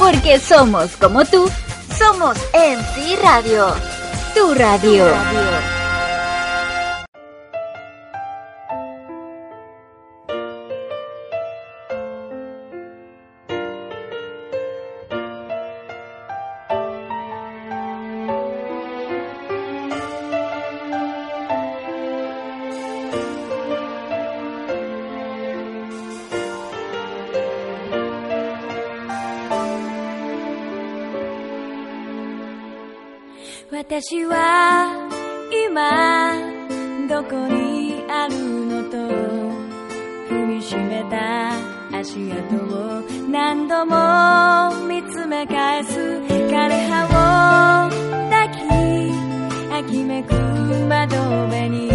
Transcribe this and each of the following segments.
Porque somos como tú, somos MC Radio. Radio. Tu radio. 私は今どこにあるのと踏みしめた足跡を何度も見つめ返す枯葉を抱き秋めく窓辺に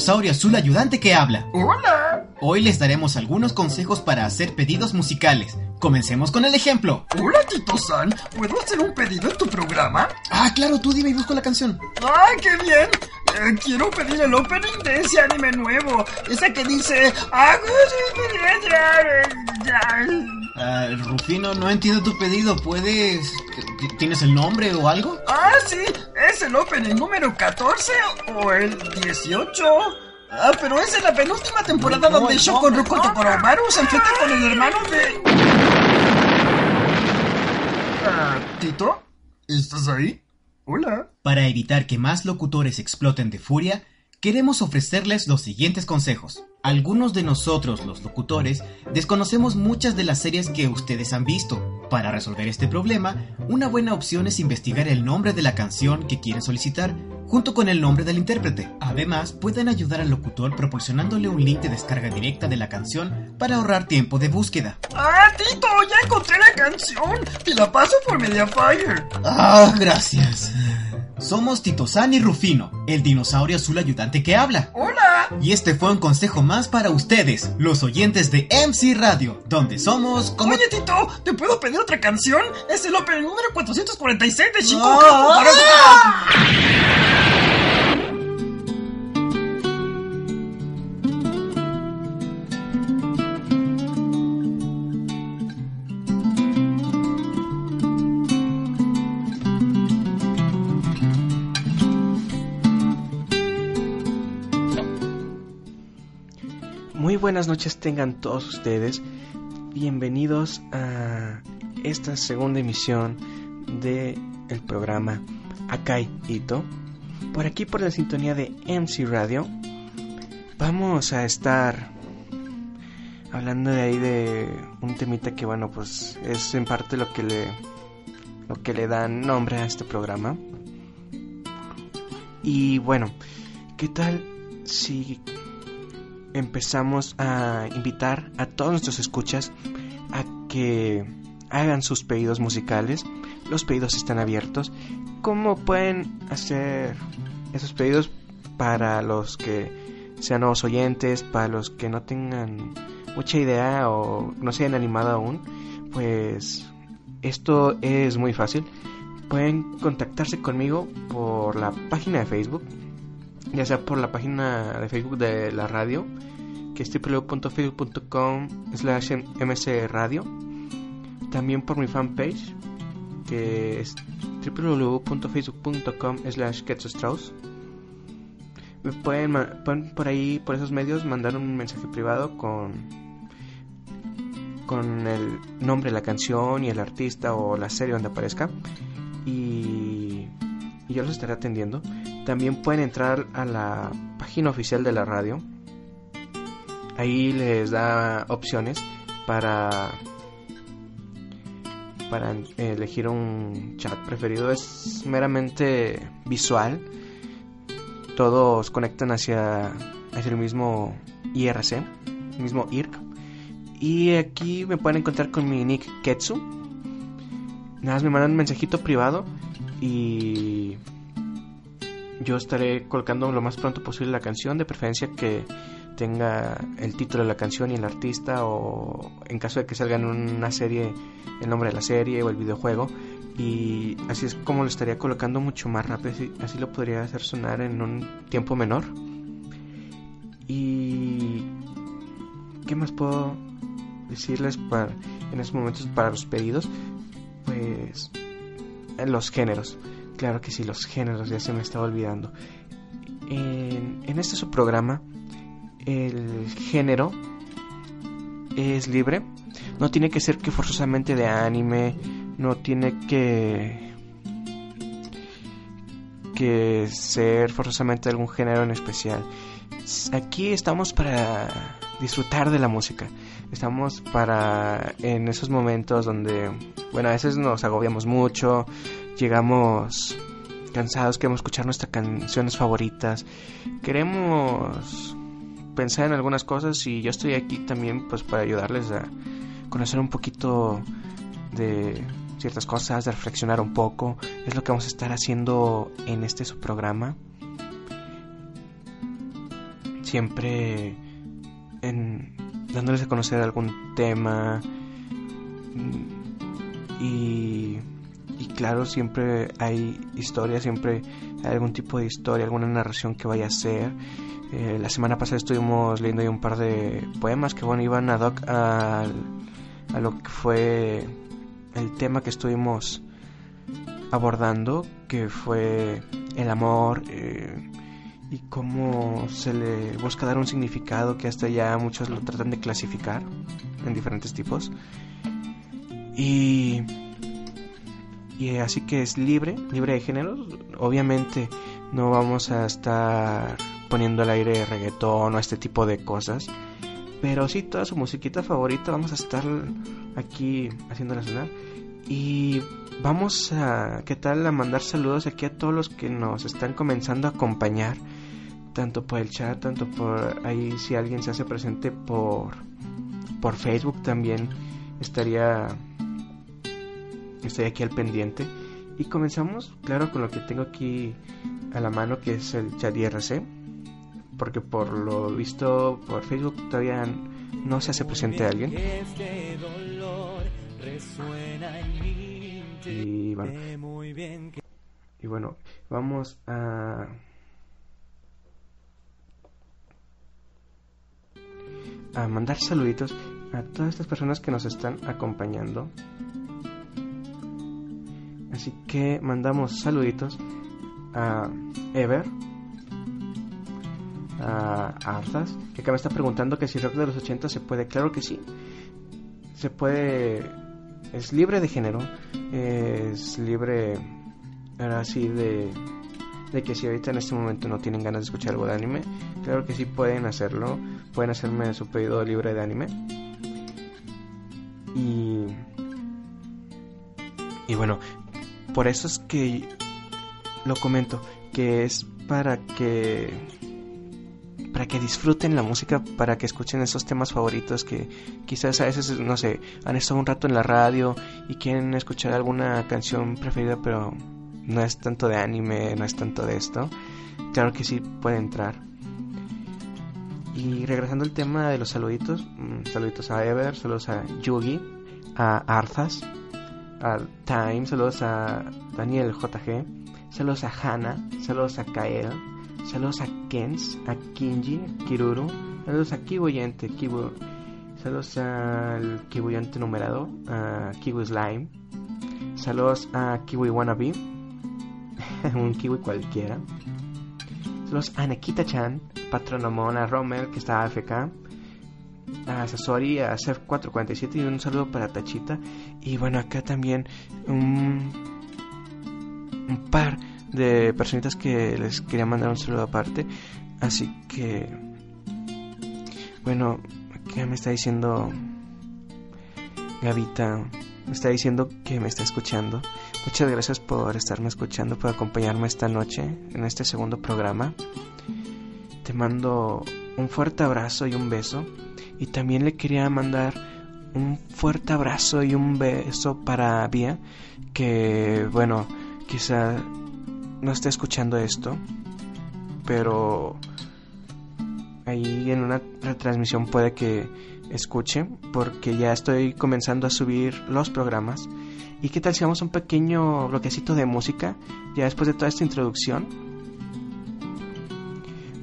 dinosaurio azul ayudante que habla. Hola. Hoy les daremos algunos consejos para hacer pedidos musicales. Comencemos con el ejemplo. Hola, Tito San. ¿Puedo hacer un pedido en tu programa? Ah, claro, tú dime y busco la canción. ¡Ay, qué bien! Eh, quiero pedir el opening de ese anime nuevo. Ese que dice... Ah, Rufino, no entiendo tu pedido. ¿Puedes... ¿Tienes el nombre o algo? El opening número 14 o el 18. Ah, pero es en la penúltima temporada No, donde no, Shoko Roku no. Tokoromaru se enfrenta con el hermano de... Ah, ¿Tito? ¿Estás ahí? Hola. Para evitar que más locutores exploten de furia, queremos ofrecerles los siguientes consejos. Algunos de nosotros, los locutores, desconocemos muchas de las series que ustedes han visto. Para resolver este problema, una buena opción es investigar el nombre de la canción que quieren solicitar junto con el nombre del intérprete. Además, pueden ayudar al locutor proporcionándole un link de descarga directa de la canción para ahorrar tiempo de búsqueda. Ah, Tito, ya encontré la canción. Te la paso por Mediafire. Ah, gracias. Somos Tito San y Rufino, el dinosaurio azul ayudante que habla. Hola. Y este fue un consejo más para ustedes, los oyentes de MC Radio, donde somos como... Oye, Tito, ¿te puedo pedir otra canción? Es el opening número 446 de Shinko Ah. Buenas noches tengan todos ustedes. Bienvenidos a esta segunda emisión de el programa Akai Ito. Por aquí por la sintonía de MC Radio. Vamos a estar hablando de ahí de un temita que bueno, pues es en parte lo que le lo que le da nombre a este programa. Y bueno, ¿qué tal si empezamos a invitar a todos nuestros escuchas a que hagan sus pedidos musicales. Los pedidos están abiertos. ¿Cómo pueden hacer esos pedidos para los que sean nuevos oyentes, para los que no tengan mucha idea o no se hayan animado aún? Pues esto es muy fácil. Pueden contactarse conmigo por la página de Facebook ya sea por la página de Facebook de la radio, que es www.facebook.com slash mcradio, también por mi fanpage, que es www.facebook.com slash Strauss. Me pueden, por ahí, por esos medios, mandar un mensaje privado con con el nombre de la canción y el artista o la serie donde aparezca y yo los estaré atendiendo. También pueden entrar a la página oficial de la radio. Ahí les da opciones para para elegir un chat preferido. Es meramente visual. Todos conectan hacia, hacia el mismo IRC, el mismo IRC. Y aquí me pueden encontrar con mi nick Ketsu. Nada más me mandan un mensajito privado y yo estaré colocando lo más pronto posible la canción, de preferencia que tenga el título de la canción y el artista o en caso de que salga en una serie el nombre de la serie o el videojuego y así es como lo estaría colocando mucho más rápido, así, lo podría hacer sonar en un tiempo menor. Y ¿qué más puedo decirles para en estos momentos para los pedidos? Pues en los géneros. Claro que sí, los géneros, ya se me estaba olvidando. En, en este su programa, el género es libre. No tiene que ser que forzosamente de anime, no tiene que que ser forzosamente de algún género en especial. Aquí estamos para disfrutar de la música. Estamos para en esos momentos donde, bueno, a veces nos agobiamos mucho, llegamos cansados, queremos escuchar nuestras canciones favoritas, queremos pensar en algunas cosas y yo estoy aquí también pues para ayudarles a conocer un poquito de ciertas cosas, de reflexionar un poco. Es lo que vamos a estar haciendo en este subprograma. Siempre en, dándoles a conocer algún tema. mm, Y, y claro, siempre hay historia, siempre algún tipo de historia, alguna narración que vaya a ser. Eh, la semana pasada estuvimos leyendo ahí un par de poemas que bueno, iban ad hoc a lo que fue el tema que estuvimos abordando, que fue el amor eh, y cómo se le busca dar un significado que hasta ya muchos lo tratan de clasificar en diferentes tipos. Y, y así que es libre, libre de género. Obviamente no vamos a estar poniendo al aire reggaetón o este tipo de cosas. Pero sí, toda su musiquita favorita vamos a estar aquí haciéndola sonar. Y vamos a, ¿qué tal? A mandar saludos aquí a todos los que nos están comenzando a acompañar. Tanto por el chat, tanto por ahí si alguien se hace presente por, por Facebook también estaría, estaría aquí al pendiente. Y comenzamos, claro, con lo que tengo aquí a la mano, que es el chat IRC porque por lo visto por Facebook todavía no se hace presente alguien. Y bueno, y bueno, vamos a a mandar saluditos a todas estas personas que nos están acompañando. Así que mandamos saluditos a Ever, a Arzas, que acá me está preguntando que si rock de los 80 se puede. Claro que sí. Se puede. Es libre de género. Es libre. Ahora sí, de. De que si ahorita en este momento no tienen ganas de escuchar algo de anime, claro que sí pueden hacerlo. Pueden hacerme su pedido libre de anime. Y. Y bueno, por eso es que lo comento, que es para que para que disfruten la música, para que escuchen esos temas favoritos que quizás a veces, no sé, han estado un rato en la radio y quieren escuchar alguna canción preferida, pero no es tanto de anime, no es tanto de esto. Claro que sí puede entrar. Y regresando al tema de los saluditos, mm, saluditos a Ever, saludos a Yugi, a Arthas, a Time, saludos a Daniel JG, saludos a Hannah, saludos a Kael, Saludos a Kens, a Kinji, Kiruru. Saludos a Kiboyante, Kibu. Saludos al Kiboyante numerado, a Kiwi Slime. Saludos a Kiwi Wannabe. un Kiwi cualquiera. Saludos a Nekita-chan, Patronomon, a Rommel, que está AFK. A Sasori, a Sef447 y un saludo para Tachita. Y bueno, acá también un, un par de personitas que les quería mandar un saludo aparte. Así que, bueno, ¿qué me está diciendo Gavita? Me está diciendo que me está escuchando. Muchas gracias por estarme escuchando, por acompañarme esta noche en este segundo programa. Te mando un fuerte abrazo y un beso. Y también le quería mandar un fuerte abrazo y un beso para Vía, que bueno, quizá no esté escuchando esto, pero ahí en una retransmisión puede que escuche, porque ya estoy comenzando a subir los programas. ¿Y qué tal si vamos a un pequeño bloquecito de música? Ya después de toda esta introducción,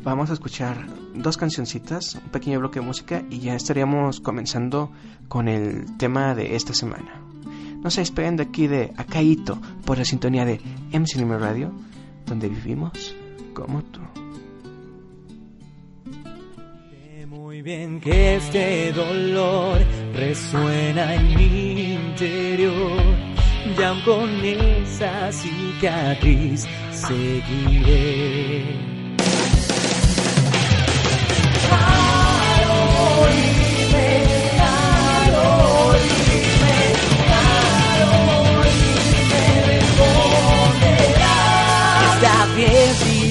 vamos a escuchar dos cancioncitas, un pequeño bloque de música, y ya estaríamos comenzando con el tema de esta semana. No se despeguen de aquí de Acaito por la sintonía de MC Radio, donde vivimos como tú. Muy bien que este dolor resuena en mi interior. Ya con esa cicatriz seguiré.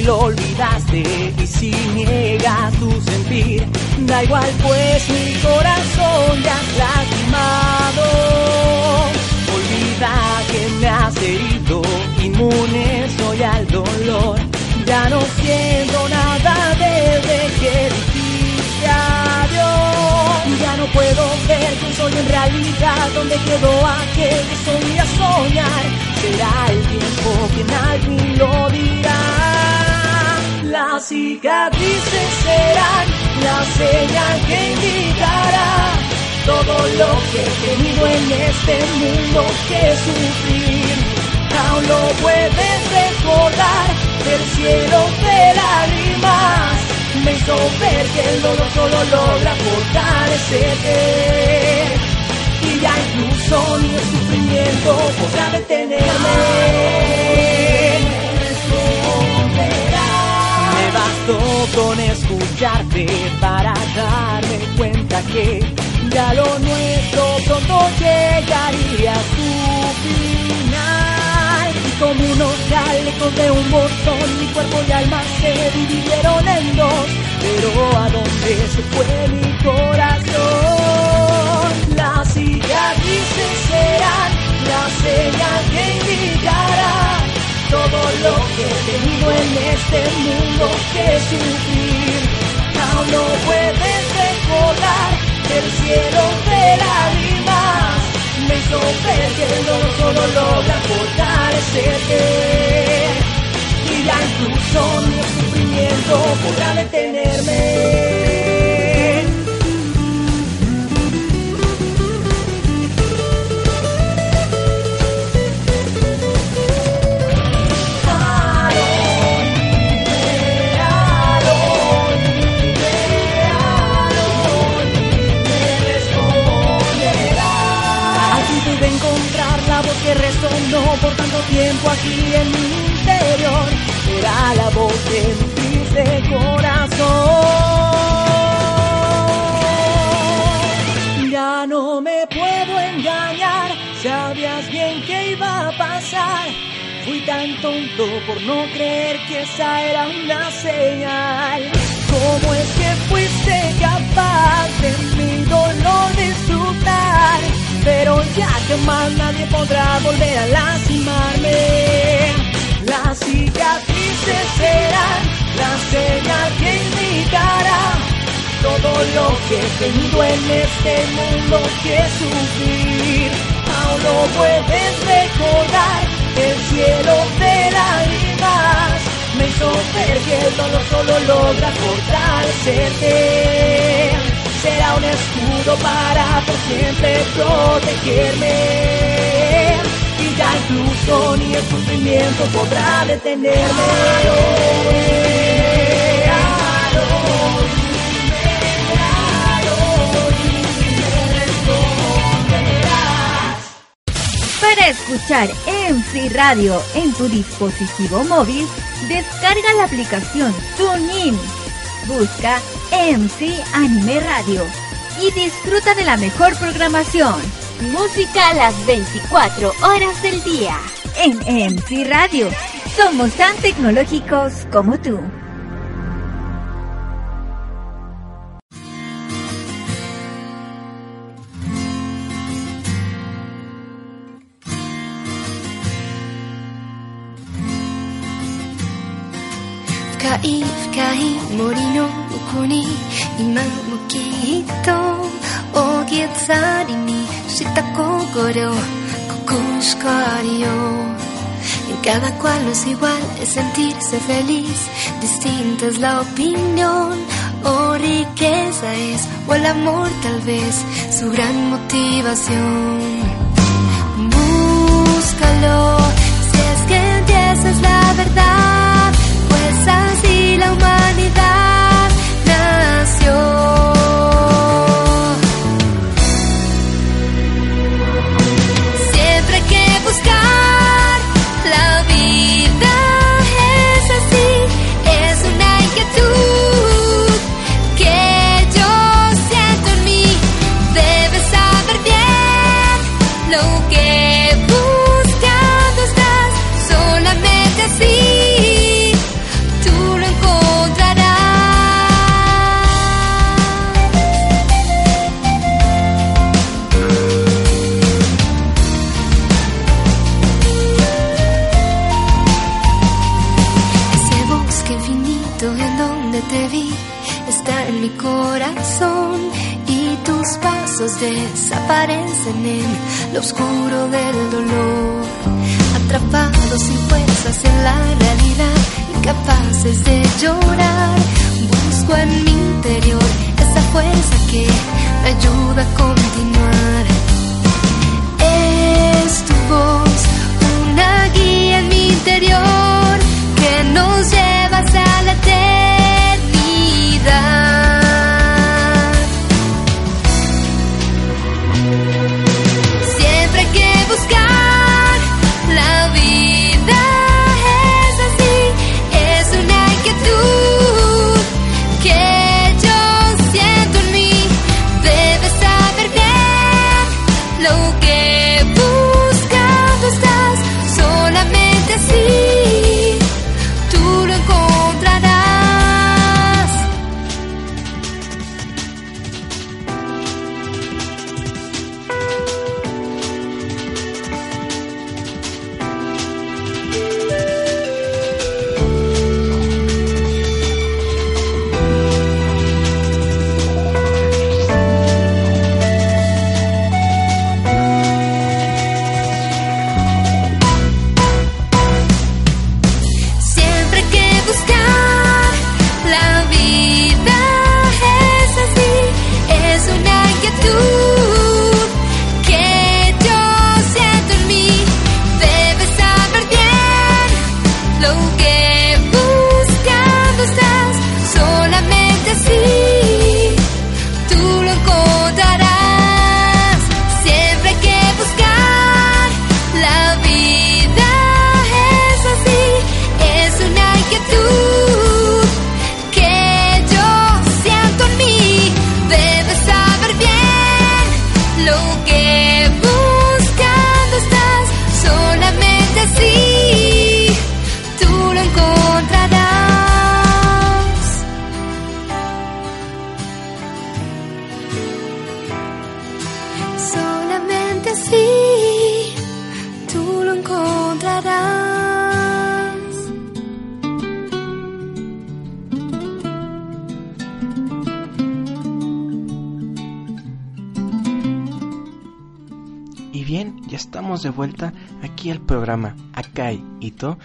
lo olvidaste y si niegas tu sentir, da igual pues mi corazón ya has lastimado. Olvida que me has herido, inmune soy al dolor, ya no siento nada desde que dijiste adiós. Ya no puedo ver que soy en realidad donde quedó aquel que solía soñar. Será el tiempo quien al fin lo dirá. Las cicatrices serán la señal que indicará todo lo que he tenido en este mundo que sufrir. Aún lo puedes recordar del cielo de lágrimas. Me hizo ver que el dolor solo logra fortalecerte. Y ya incluso ni el sufrimiento podrá detenerme. Bastó con escucharte para darme cuenta que ya lo nuestro pronto llegaría a su final. Y como unos chalecos de un botón, mi cuerpo y alma se dividieron en dos. Pero ¿a dónde se fue mi corazón? Las cicatrices serán la señal que indicará todo lo que he tenido en este mundo que sufrir. Aún no puedes recordar el cielo de lágrimas. Me hizo dolor solo logra fortalecerte. Y ya incluso mi sufrimiento podrá detenerme. Que resonó por tanto tiempo aquí en mi interior. Era la voz de mi triste corazón. Ya no me puedo engañar, sabías bien que iba a pasar. Fui tan tonto por no creer que esa era una señal. ¿Cómo es que fuiste capaz de mi dolor disfrutar? Pero ya que más nadie podrá volver a lastimarme. Las cicatrices serán la señal que indicará todo lo que he tenido en este mundo que sufrir. Aún lo puedes recordar, el cielo de lágrimas me hizo ver que el dolor solo logra fortalecerte. Será un escudo para siempre protegerme. Y ya incluso ni el sufrimiento podrá detenerme. Para escuchar MC Radio en tu dispositivo móvil, descarga la aplicación TuneIn. Busca MC Anime Radio y disfruta de la mejor programación. Música a las 24 horas del día. En MC Radio, somos tan tecnológicos como tú.「深い深い森の奥に今もきっと大げさりにした心ここしかありよう En cada cual no es igual, es sentirse feliz. Distinta es la opinión o riqueza es, o el amor tal vez, su gran motivación. Búscalo, si es que entiendes la verdad, pues así la desaparecen en lo oscuro del dolor. Atrapados sin fuerzas en la realidad, incapaces de llorar. Busco en mi interior esa fuerza que me ayuda a continuar. Es tu voz, una guía en mi interior que nos lleva de vuelta aquí al programa Akai Ito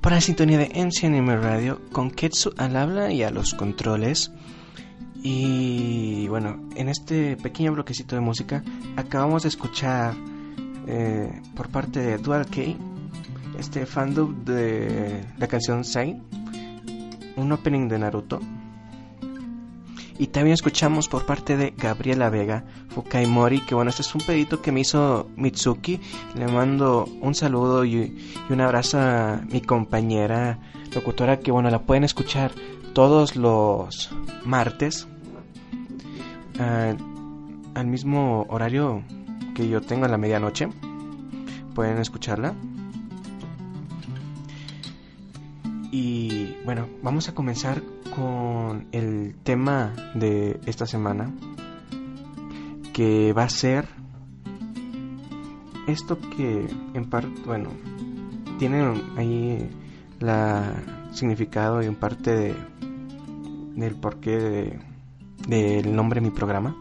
para la sintonía de MC Anime Radio con Ketsu al habla y a los controles. Y bueno, en este pequeño bloquecito de música acabamos de escuchar eh, por parte de Dual K este fandom de la canción Sai, un opening de Naruto. Y también escuchamos por parte de Gabriela Vega, Fukai Mori, que bueno, este es un pedito que me hizo Mitsuki. Le mando un saludo y, y un abrazo a mi compañera locutora, que bueno, la pueden escuchar todos los martes ah, al mismo horario que yo tengo a la medianoche. Pueden escucharla. Y bueno, vamos a comenzar con el tema de esta semana, que va a ser esto que en parte, bueno, tiene ahí la significado y en parte de, del porqué de, del nombre de mi programa.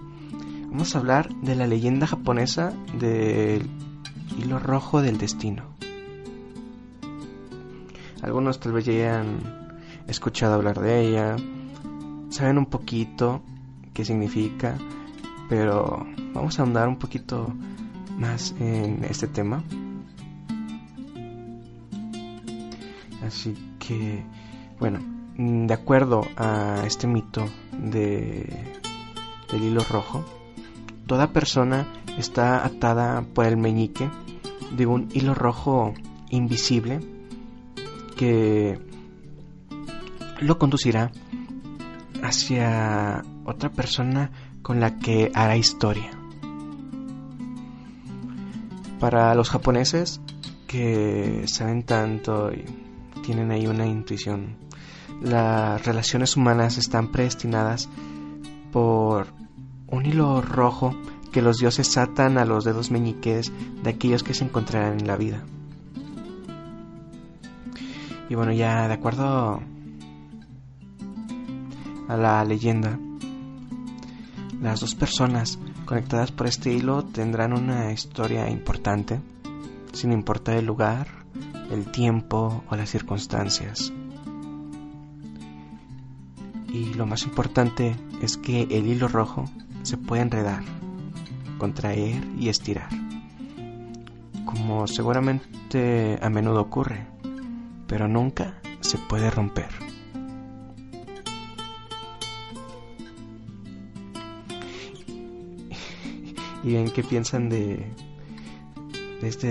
Vamos a hablar de la leyenda japonesa del hilo rojo del destino. Algunos tal vez ya hayan escuchado hablar de ella, saben un poquito qué significa, pero vamos a ahondar un poquito más en este tema. Así que, bueno, de acuerdo a este mito de, del hilo rojo, toda persona está atada por el meñique de un hilo rojo invisible que lo conducirá hacia otra persona con la que hará historia. Para los japoneses que saben tanto y tienen ahí una intuición, las relaciones humanas están predestinadas por un hilo rojo que los dioses atan a los dedos meñiques de aquellos que se encontrarán en la vida. Y bueno, ya de acuerdo a la leyenda, las dos personas conectadas por este hilo tendrán una historia importante, sin importar el lugar, el tiempo o las circunstancias. Y lo más importante es que el hilo rojo se puede enredar, contraer y estirar, como seguramente a menudo ocurre, pero nunca se puede romper. ¿Y en qué piensan de, de este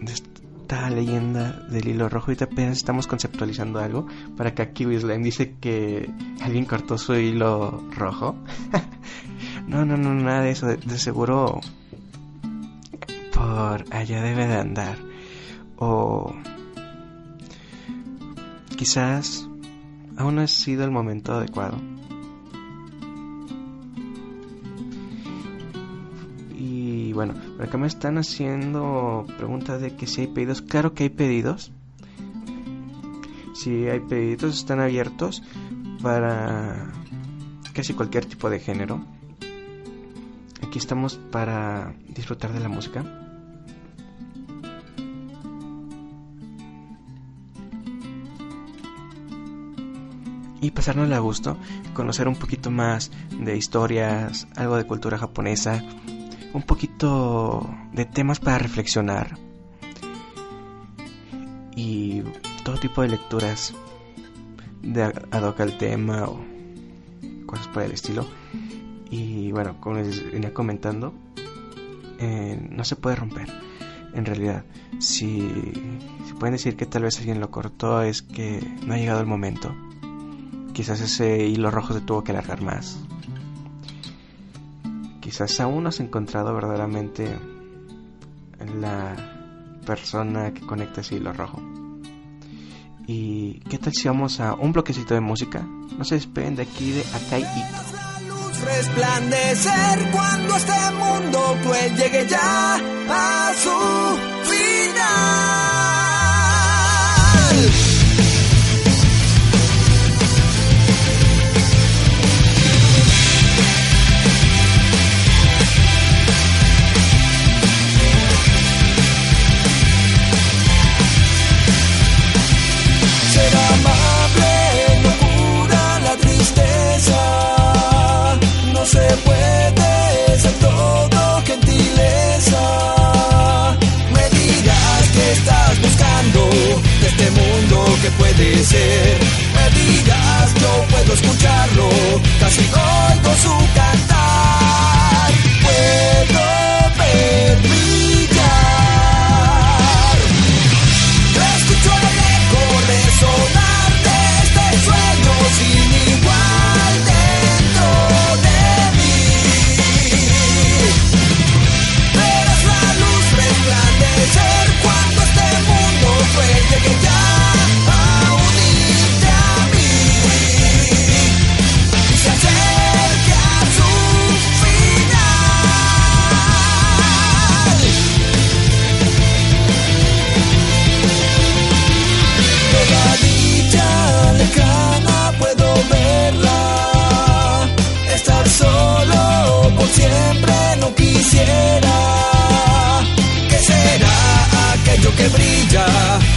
de esta leyenda del hilo rojo? Ahorita apenas estamos conceptualizando algo. Para que aquí Wislam dice que alguien cortó su hilo rojo. no, no, no, nada de eso. De, seguro por allá debe de andar. O quizás aún no ha sido el momento adecuado. Y bueno, por acá me están haciendo preguntas de que si hay pedidos. Claro que hay pedidos. Si hay pedidos, están abiertos para casi cualquier tipo de género. Aquí estamos para disfrutar de la música. Y pasarnos a gusto, conocer un poquito más de historias, algo de cultura japonesa, un poquito de temas para reflexionar y todo tipo de lecturas de ad hoc al tema o cosas por el estilo. Y bueno, como les venía comentando, eh, no se puede romper. En realidad, si, si pueden decir que tal vez alguien lo cortó, es que no ha llegado el momento Quizás ese hilo rojo se tuvo que alargar más. Quizás aún no has encontrado verdaderamente la persona que conecta ese hilo rojo. ¿Y qué tal si vamos a un bloquecito de música? No se despeguen de aquí de Akai Ito. resplandecer cuando este mundo pues llegue ya a su final. que puede ser. Me digas, yo puedo escucharlo, casi oigo su cantar. que brilla,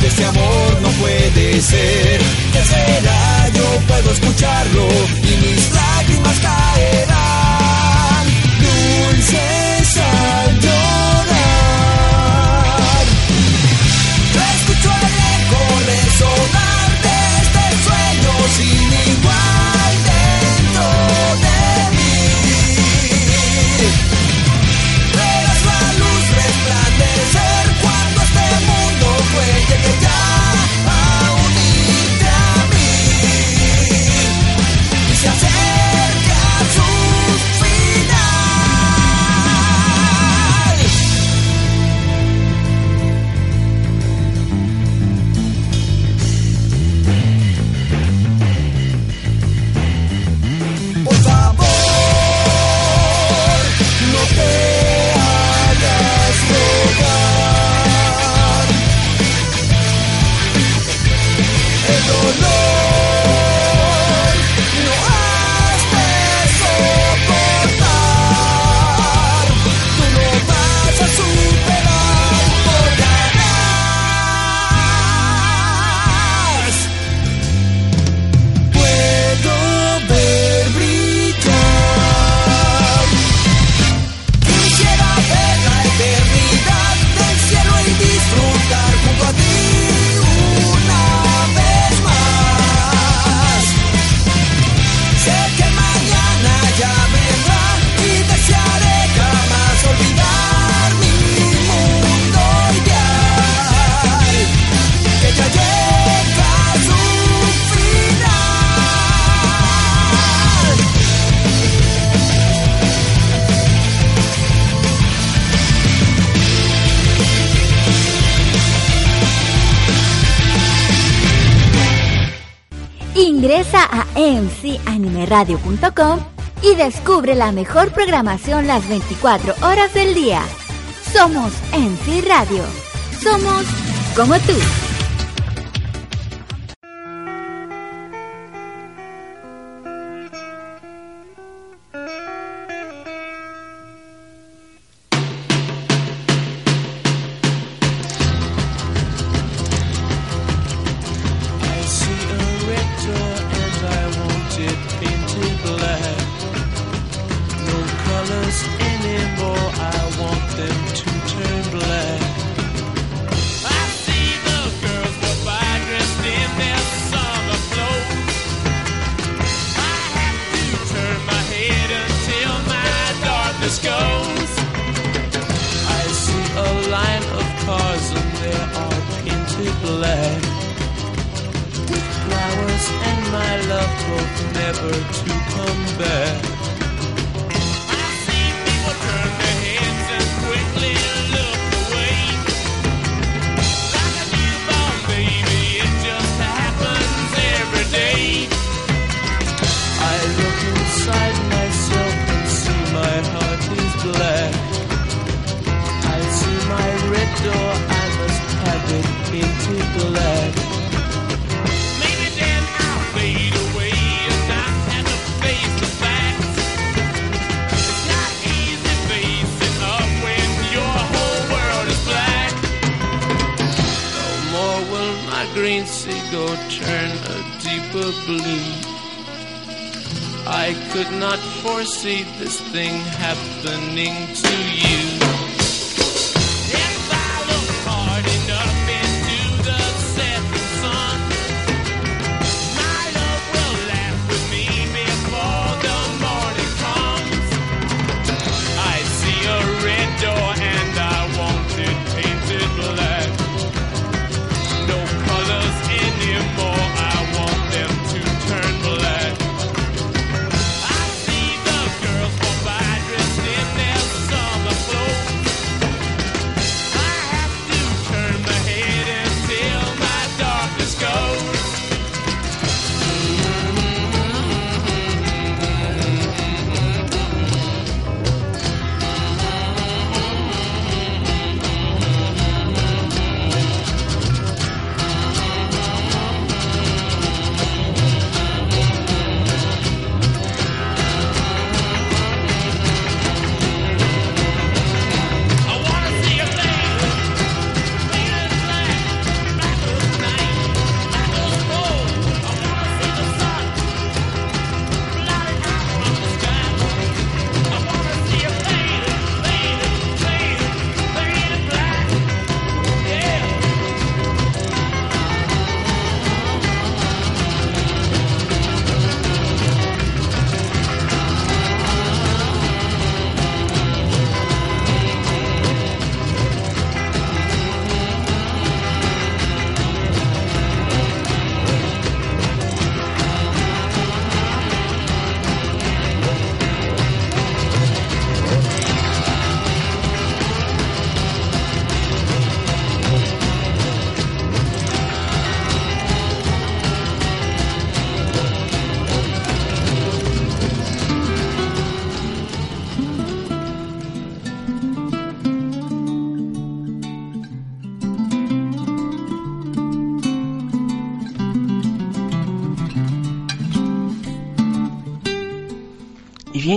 de ese amor no puede ser. ¿Qué será? Yo puedo escucharlo y mis lágrimas caen. radio.com y descubre la mejor programación las 24 horas del día. Somos NC Radio. Somos como tú.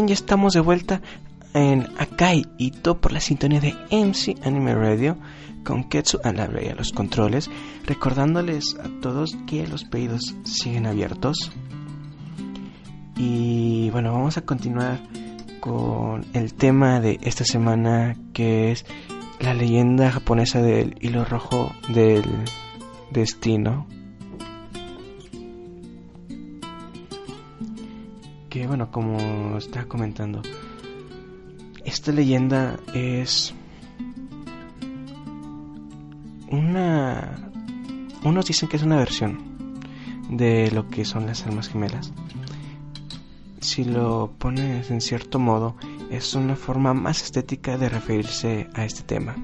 bien, ya estamos de vuelta en Akai Ito por la sintonía de MC Anime Radio con Ketsu Alabra y a los controles, recordándoles a todos que los pedidos siguen abiertos. Y bueno, vamos a continuar con el tema de esta semana que es la leyenda japonesa del hilo rojo del destino. como estaba comentando, esta leyenda es una... Unos dicen que es una versión de lo que son las almas gemelas. Si lo pones en cierto modo, es una forma más estética de referirse a este tema.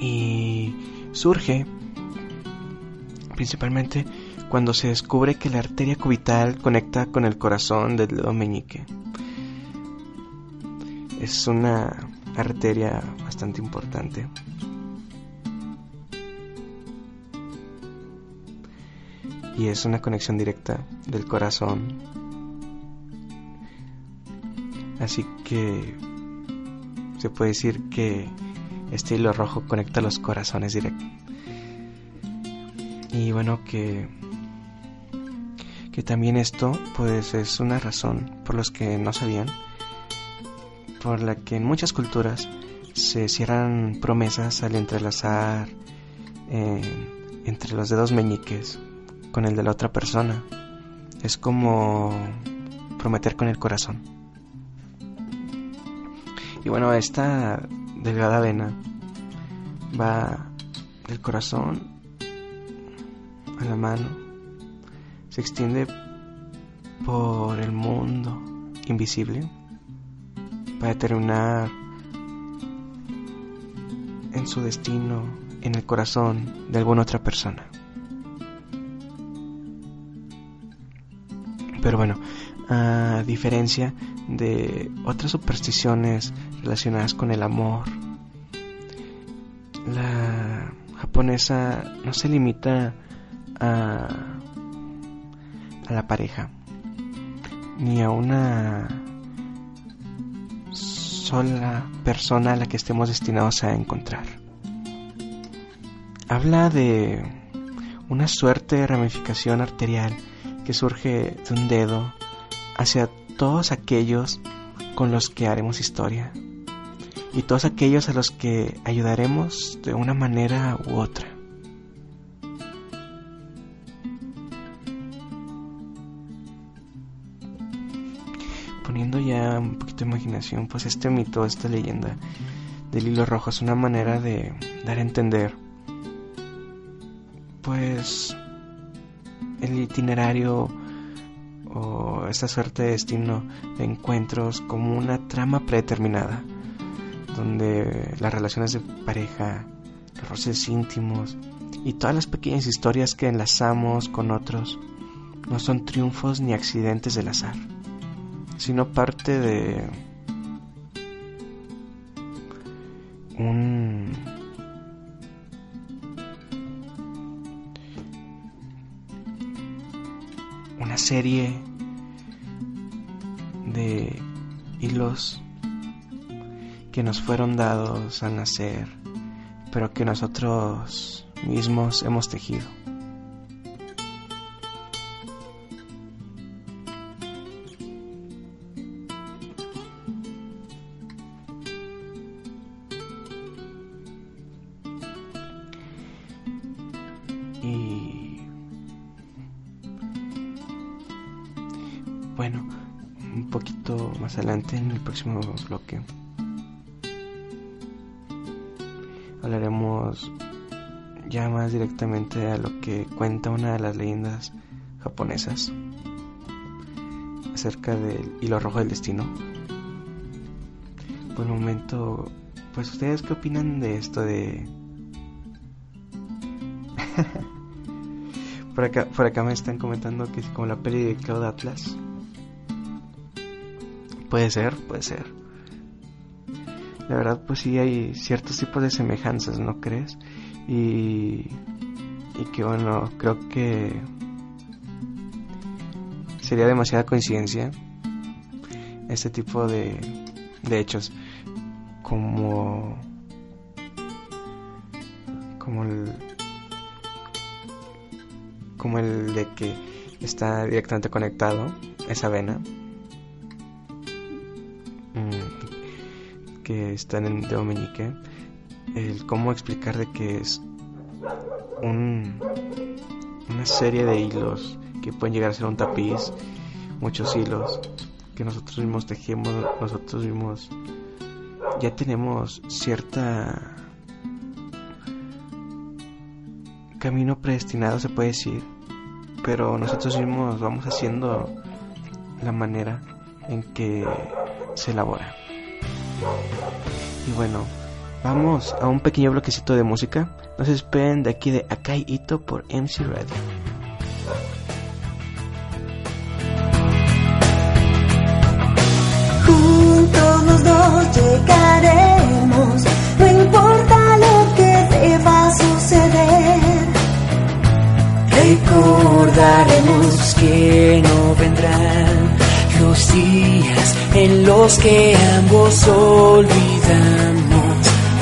Y surge principalmente cuando se descubre que la arteria cubital conecta con el corazón del dedo meñique. Es una arteria bastante importante. Y es una conexión directa del corazón. Así que se puede decir que este hilo rojo conecta los corazones directos. Y bueno, que que también esto pues es una razón por los que no sabían por la que en muchas culturas se cierran promesas al entrelazar eh, entre los dedos meñiques con el de la otra persona. Es como prometer con el corazón. Y bueno esta delgada vena va del corazón a la mano se extiende por el mundo invisible para terminar en su destino en el corazón de alguna otra persona. Pero bueno, a diferencia de otras supersticiones relacionadas con el amor, la japonesa no se limita a la pareja, ni a una sola persona a la que estemos destinados a encontrar. Habla de una suerte de ramificación arterial que surge de un dedo hacia todos aquellos con los que haremos historia y todos aquellos a los que ayudaremos de una manera u otra. Pues este mito, esta leyenda del hilo rojo es una manera de dar a entender, pues, el itinerario o esta suerte de destino de encuentros como una trama predeterminada, donde las relaciones de pareja, los roces íntimos y todas las pequeñas historias que enlazamos con otros no son triunfos ni accidentes del azar sino parte de serie de hilos que nos fueron dados al nacer, pero que nosotros mismos hemos tejido. Próximo bloque hablaremos ya más directamente a lo que cuenta una de las leyendas japonesas acerca del hilo rojo del destino. Por el momento, pues ustedes qué opinan de esto de... por, acá, por acá me están comentando que es como la peli de Cloud Atlas. Puede ser, puede ser. La verdad, pues sí hay ciertos tipos de semejanzas, ¿no crees? Y, y que bueno, creo que sería demasiada coincidencia este tipo de, de hechos como como el como el de que está directamente conectado esa vena que está en el dedo meñique, el cómo explicar de que es un, una serie de hilos que pueden llegar a ser un tapiz, muchos hilos que nosotros mismos tejemos, nosotros mismos ya tenemos cierta camino predestinado se puede decir, pero nosotros mismos vamos haciendo la manera en que se elabora. Y bueno, Vamos a un pequeño bloquecito de música. No se esperen de aquí de Akai Ito por MC Radio. Juntos los dos llegaremos, no importa lo que deba suceder. Recordaremos que no vendrán los días en los que ambos olvidamos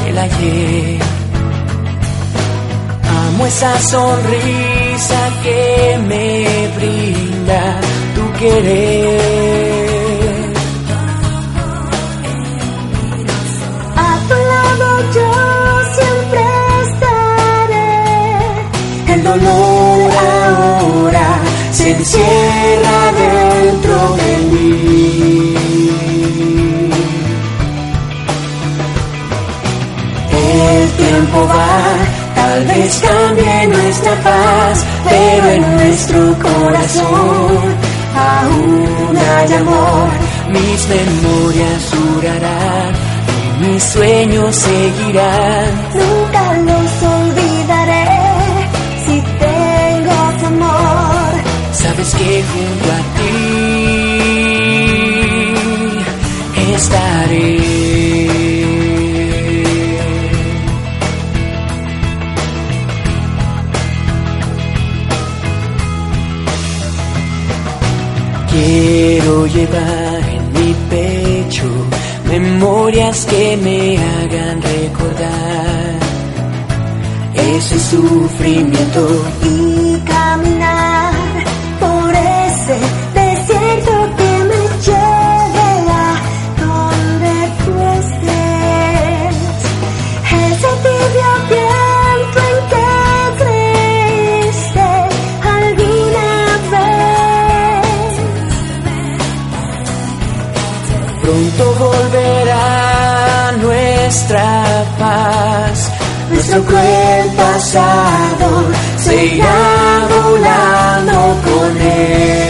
el ayer. Amo esa sonrisa que me brinda tu querer. A tu lado yo siempre estaré. El dolor ahora se encierra dentro de mí. El tiempo va, tal vez cambie nuestra paz, pero en nuestro corazón aún hay amor. Mis memorias durarán y mis sueños seguirán. Nunca Sabes que junto a ti estaré. Quiero llevar en mi pecho memorias que me hagan recordar ese sufrimiento y caminar nuestra paz, nuestro cruel pasado se irá volando con él.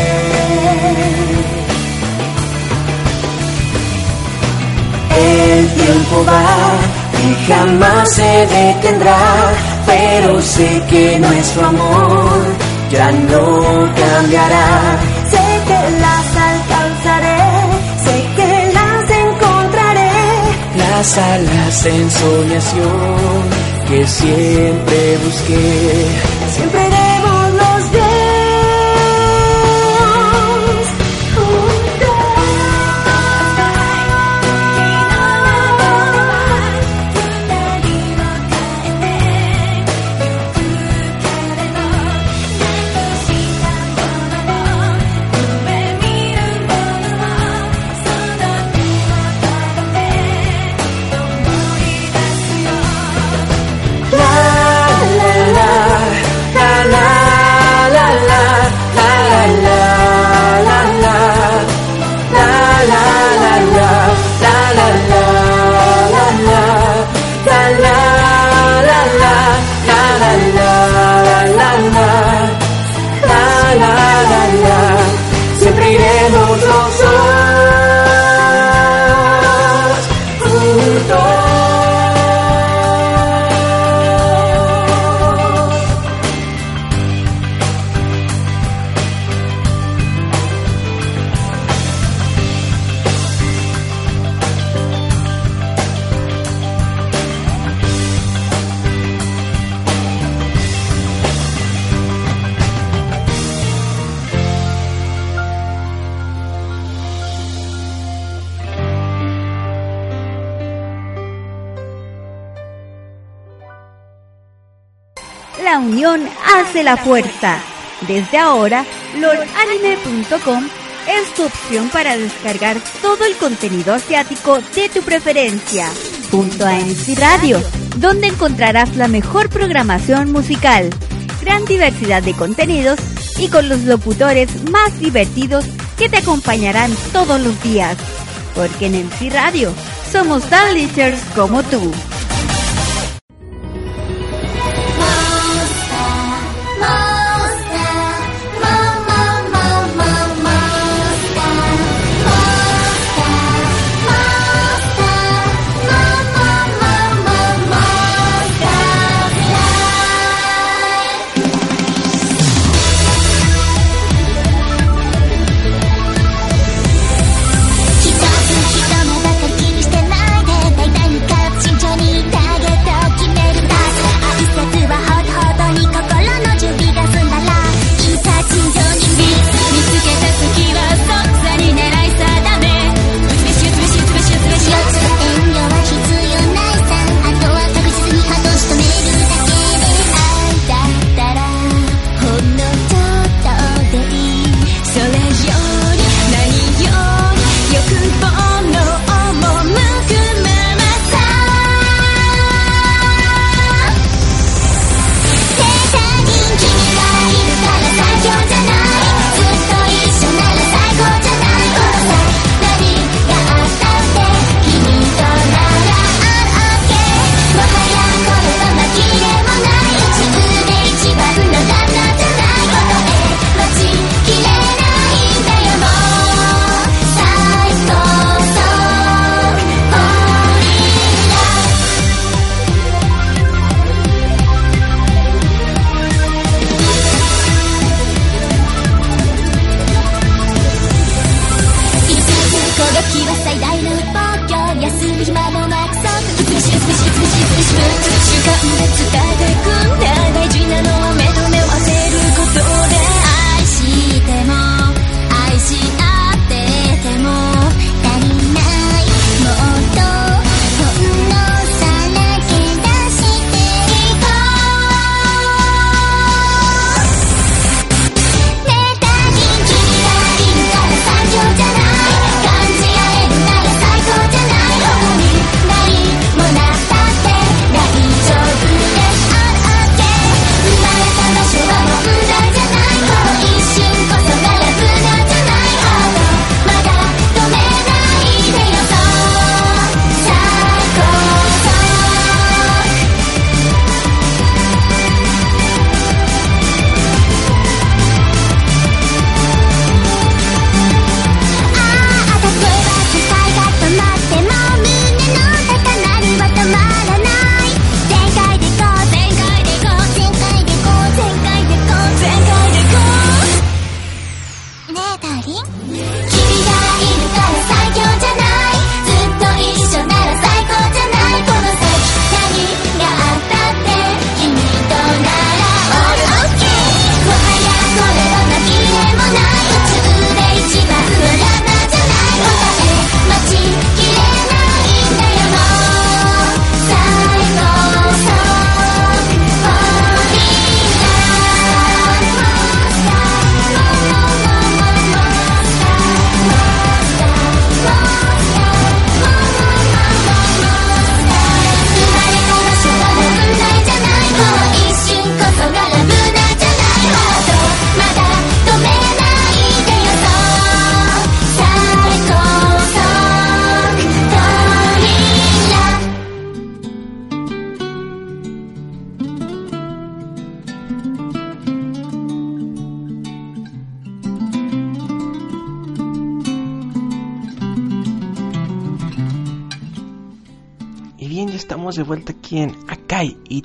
El tiempo va y jamás se detendrá, pero sé que nuestro amor ya no cambiará. Las alas en soñación que siempre busqué. Siempre hace la fuerza. Desde ahora, lordanime.com es tu opción para descargar todo el contenido asiático de tu preferencia. Junto a MC Radio, donde encontrarás la mejor programación musical, gran diversidad de contenidos y con los locutores más divertidos que te acompañarán todos los días. Porque en MC Radio somos tan como tú.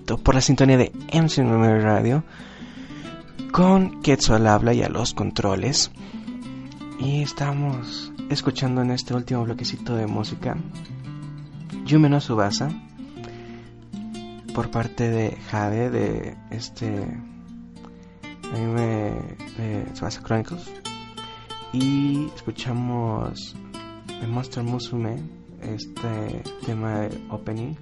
Por la sintonía de MC9 Radio con Ketsu al habla y a los controles. Y estamos escuchando en este último bloquecito de música Yume no Subasa por parte de Jade de este anime de Subasa Chronicles y escuchamos de Monster Musume este tema de opening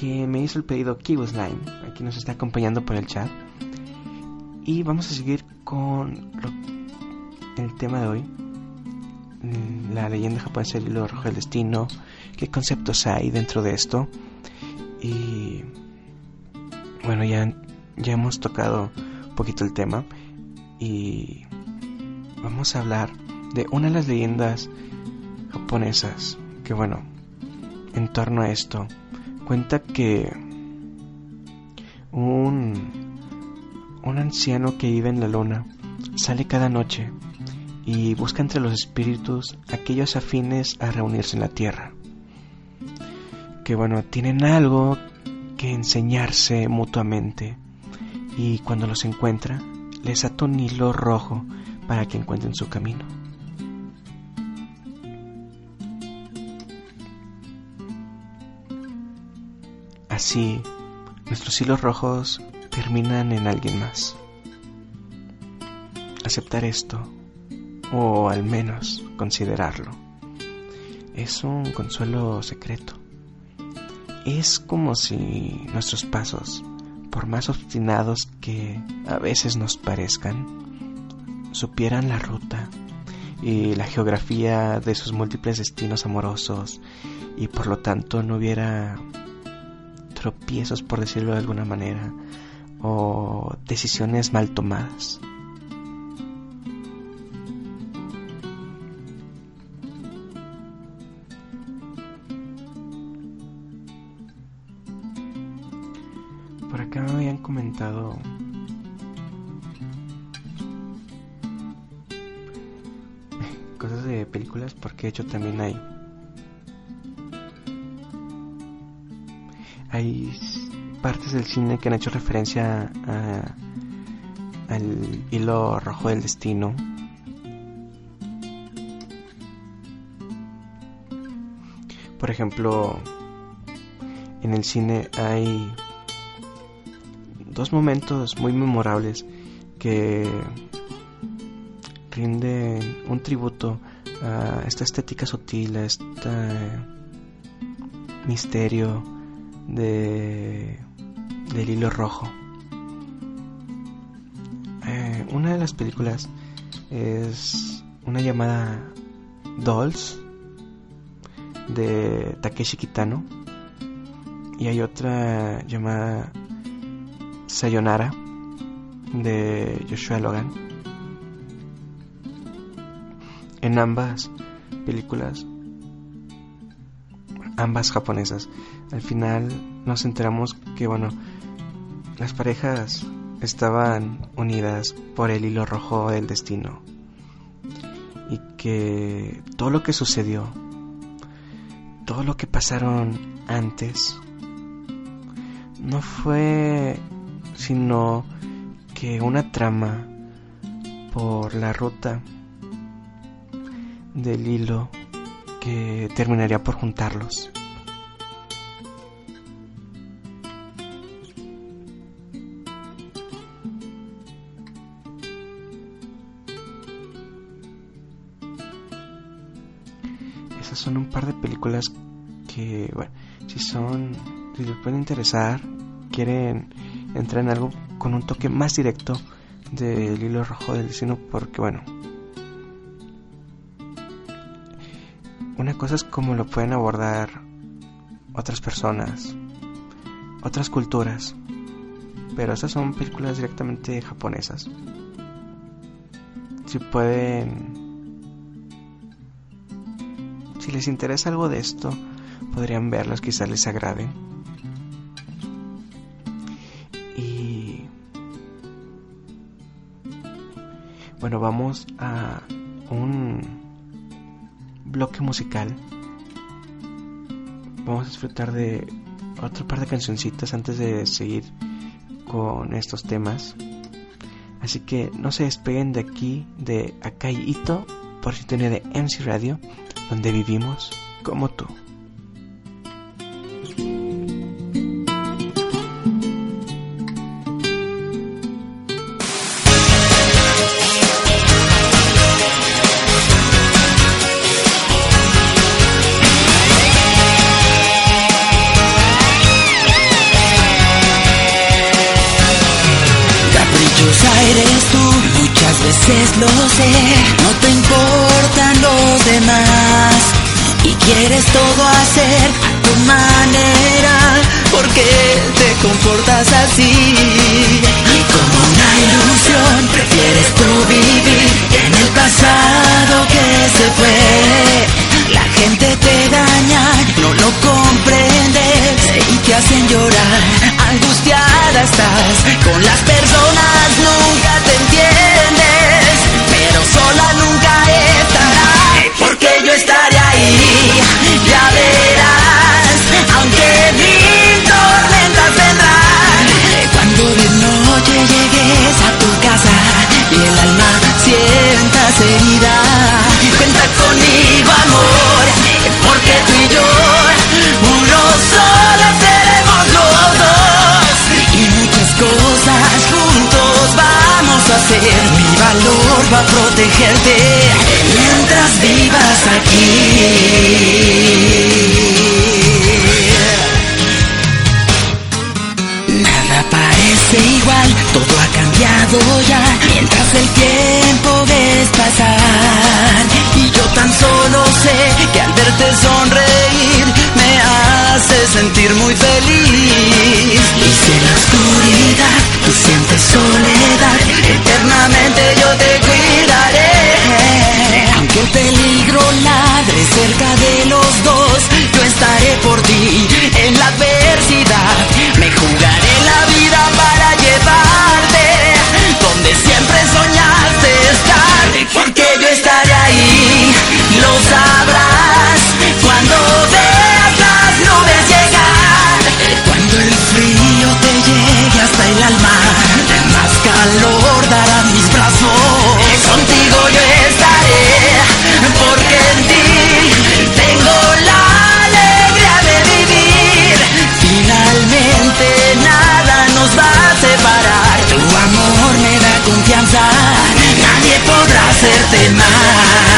que me hizo el pedido Kiwi Slime aquí nos está acompañando por el chat. Y vamos a seguir con el tema de hoy. Mm, la leyenda japonesa del hilo rojo del destino. Qué conceptos hay dentro de esto y bueno ya, ya hemos tocado un poquito el tema. Y vamos a hablar de una de las leyendas japonesas que bueno en torno a esto cuenta que un un anciano que vive en la luna sale cada noche y busca entre los espíritus aquellos afines a reunirse en la tierra. Que bueno tienen algo que enseñarse mutuamente y cuando los encuentra les ata un hilo rojo para que encuentren su camino Así, nuestros hilos rojos terminan en alguien más. Aceptar esto, o al menos considerarlo, es un consuelo secreto. Es como si nuestros pasos, por más obstinados que a veces nos parezcan, supieran la ruta y la geografía de sus múltiples destinos amorosos y por lo tanto no hubiera tropiezos, por decirlo de alguna manera, o decisiones mal tomadas. Por acá me habían comentado cosas de películas porque de hecho también hay hay partes del cine que han hecho referencia a, al hilo rojo del destino. Por ejemplo, en el cine hay dos momentos muy memorables que rinden un tributo a esta estética sutil, a este misterio de del hilo rojo. Eh, una de las películas es una llamada Dolls de Takeshi Kitano y hay otra llamada Sayonara de Joshua Logan. En ambas películas, ambas japonesas, al final nos enteramos que, bueno, las parejas estaban unidas por el hilo rojo del destino y que todo lo que sucedió, todo lo que pasaron antes, no fue sino que una trama por la ruta del hilo que terminaría por juntarlos. De películas que, bueno, si son, si les pueden interesar, quieren entrar en algo con un toque más directo del hilo rojo del destino, porque, bueno, una cosa es como lo pueden abordar otras personas, otras culturas, pero esas son películas directamente japonesas. Si pueden si les interesa algo de esto, podrían verlas, quizás les agrade. Y bueno, vamos a un bloque musical vamos a disfrutar de otro par de cancioncitas antes de seguir con estos temas. Así que no se despeguen de aquí, de Akai Ito, por sintonía de MC Radio, donde vivimos como tú. Caprichosa eres tú, muchas veces lo sé. Sientas herida, cuenta conmigo amor, porque tú y yo uno solo seremos los dos y muchas cosas juntos vamos a hacer. Mi valor va a protegerte mientras vivas aquí. Nada parece igual, todo ha mientras el tiempo ves pasar. Y yo tan solo sé que al verte sonreír me hace sentir muy feliz. Y si en la oscuridad tú sientes soledad, eternamente yo te cuidaré. Aunque el peligro ladre cerca de los dos, yo estaré por ti en la estar. Hacerte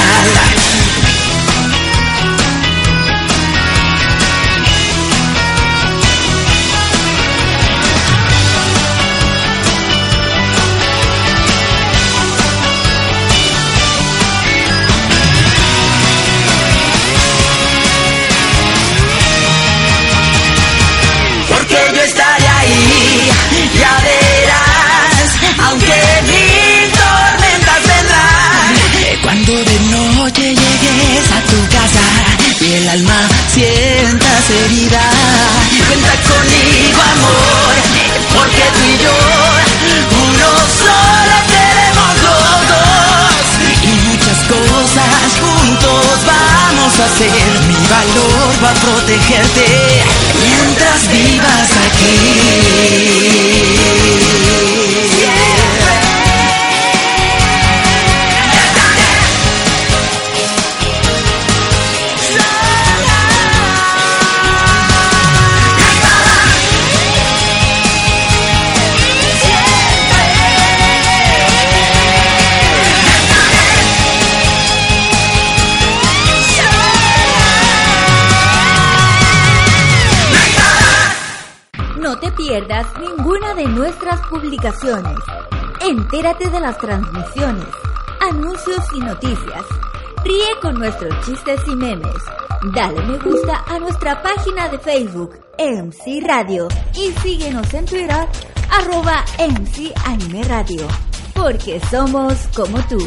Entérate de las transmisiones, anuncios y noticias. Ríe con nuestros chistes y memes. Dale me gusta a nuestra página de Facebook, MC Radio. Y síguenos en Twitter, arroba MC Anime Radio. Porque somos como tú.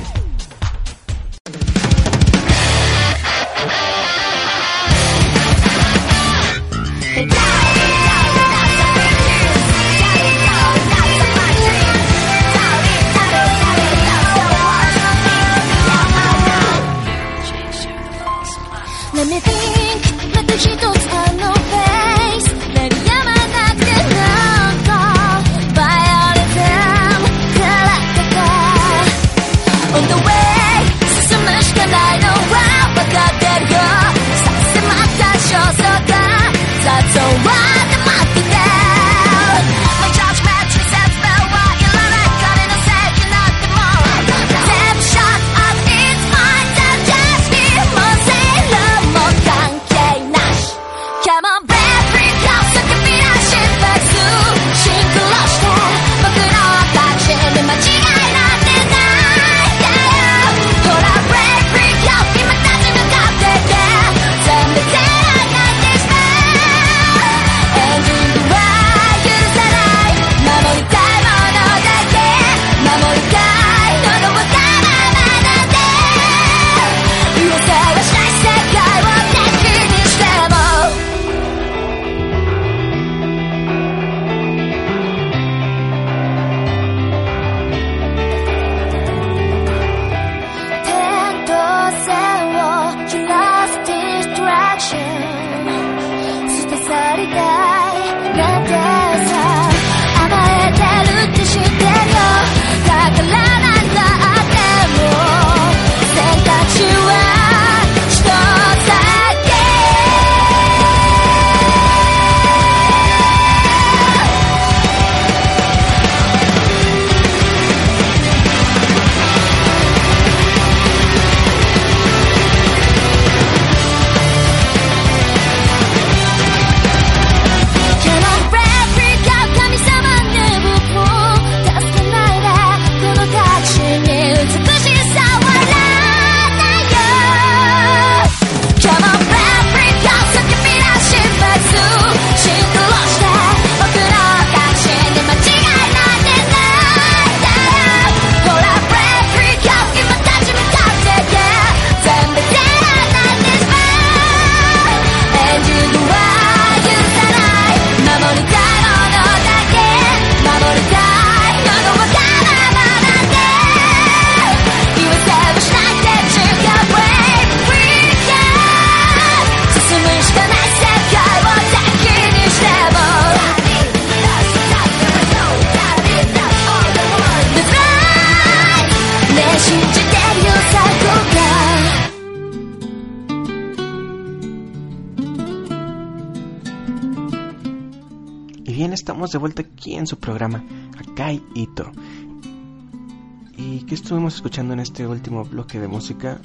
Este último bloque de música?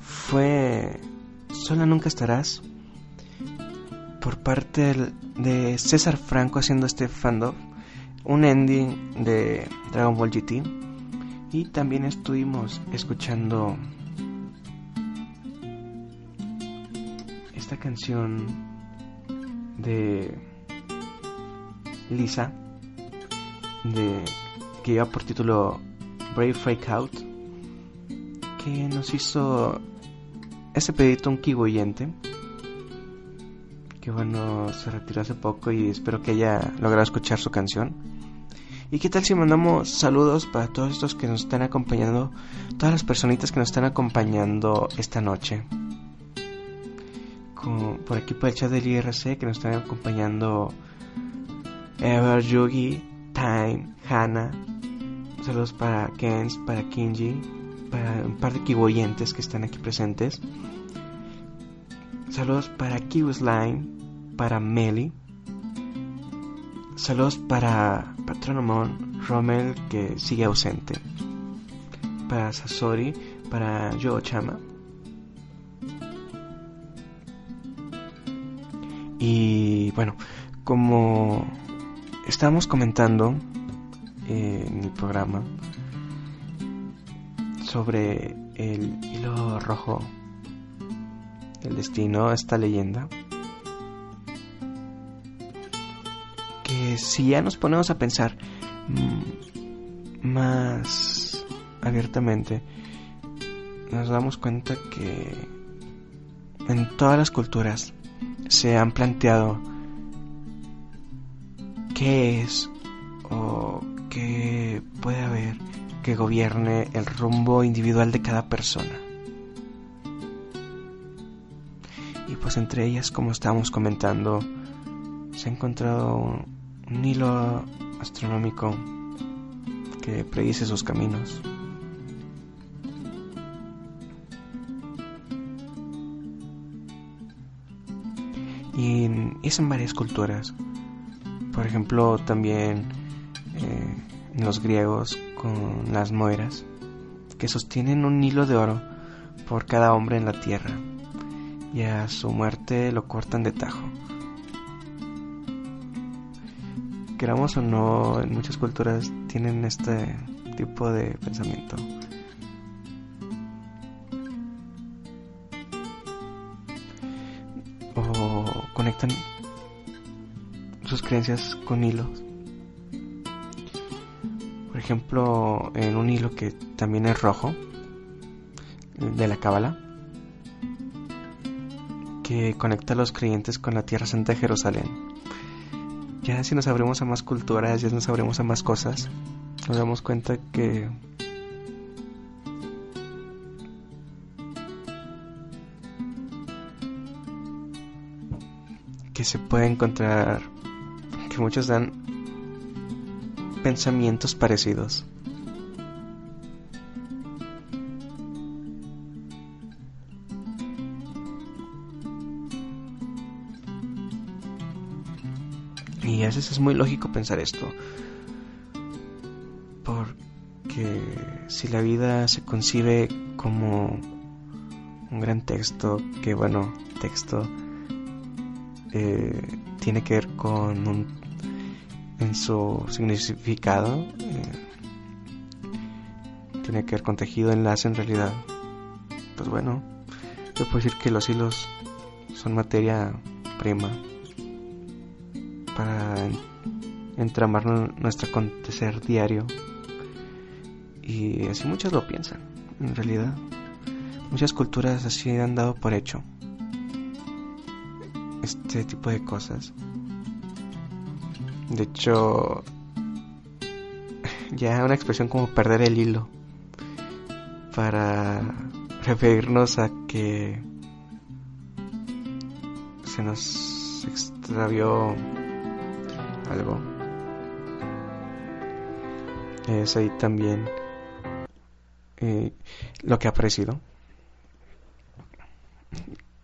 Fue Sola Nunca Estarás, por parte de César Franco haciendo este fandom, un ending de Dragon Ball GT. Y también estuvimos escuchando esta canción de Lisa, de, que lleva por título Brave Freak Out, nos hizo ese pedito un kigoyente que bueno, se retiró hace poco y espero que haya logrado escuchar su canción. ¿Y qué tal si mandamos saludos para todos estos que nos están acompañando, todas las personitas que nos están acompañando esta noche? por aquí por el chat del IRC que nos están acompañando Ever, Yugi, Time, Hannah. Saludos para Kens, para Kinji, para un par de kiboyentes que están aquí presentes. Saludos para Slime, para Meli. Saludos para Patronomon, Rommel que sigue ausente. Para Sasori, para Yo Chama. Y bueno, como estábamos comentando en el programa sobre el hilo rojo del destino, esta leyenda, que si ya nos ponemos a pensar mm, más abiertamente, nos damos cuenta que en todas las culturas se han planteado qué es o qué puede haber que gobierne el rumbo individual de cada persona. Y pues entre ellas, como estábamos comentando, se ha encontrado un, hilo astronómico que predice sus caminos. Y es en varias culturas. Por ejemplo, también eh, en los griegos con las moiras, que sostienen un hilo de oro por cada hombre en la tierra, y a su muerte lo cortan de tajo. Queramos o no, en muchas culturas tienen este tipo de pensamiento. conectan sus creencias con hilos. Ejemplo, en un hilo que también es rojo, de la Cábala, que conecta a los creyentes con la Tierra Santa de Jerusalén. Ya si nos abrimos a más culturas, ya nos abrimos a más cosas, nos damos cuenta que que se puede encontrar que muchos dan pensamientos parecidos. Y a veces es muy lógico pensar esto. Porque si la vida se concibe como un gran texto, que bueno, texto eh, tiene que ver con un, en su significado, eh, tiene que ver con tejido, enlace en realidad. Pues bueno, yo puedo decir que los hilos son materia prima para entramar nuestro acontecer diario. Y así muchos lo piensan, en realidad. Muchas culturas así han dado por hecho este tipo de cosas. De hecho, ya una expresión como perder el hilo para referirnos a que se nos extravió algo. Es ahí también eh, lo que ha aparecido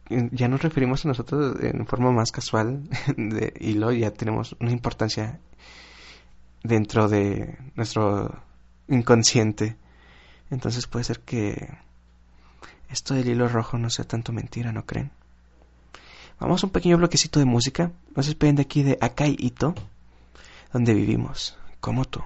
ya nos referimos a nosotros en forma más casual de, y luego ya tenemos una importancia dentro de nuestro inconsciente. Entonces puede ser que esto del hilo rojo no sea tanto mentira, ¿no creen? Vamos a un pequeño bloquecito de música. No se esperen de aquí de Akai Ito, donde vivimos, como tú.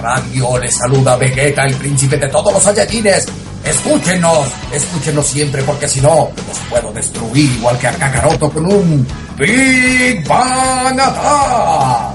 radio les saluda Vegeta, el príncipe de todos los Saiyajines. Escúchenos, escúchenos siempre porque si no, los puedo destruir igual que a Kakaroto con un Big Bang Attack.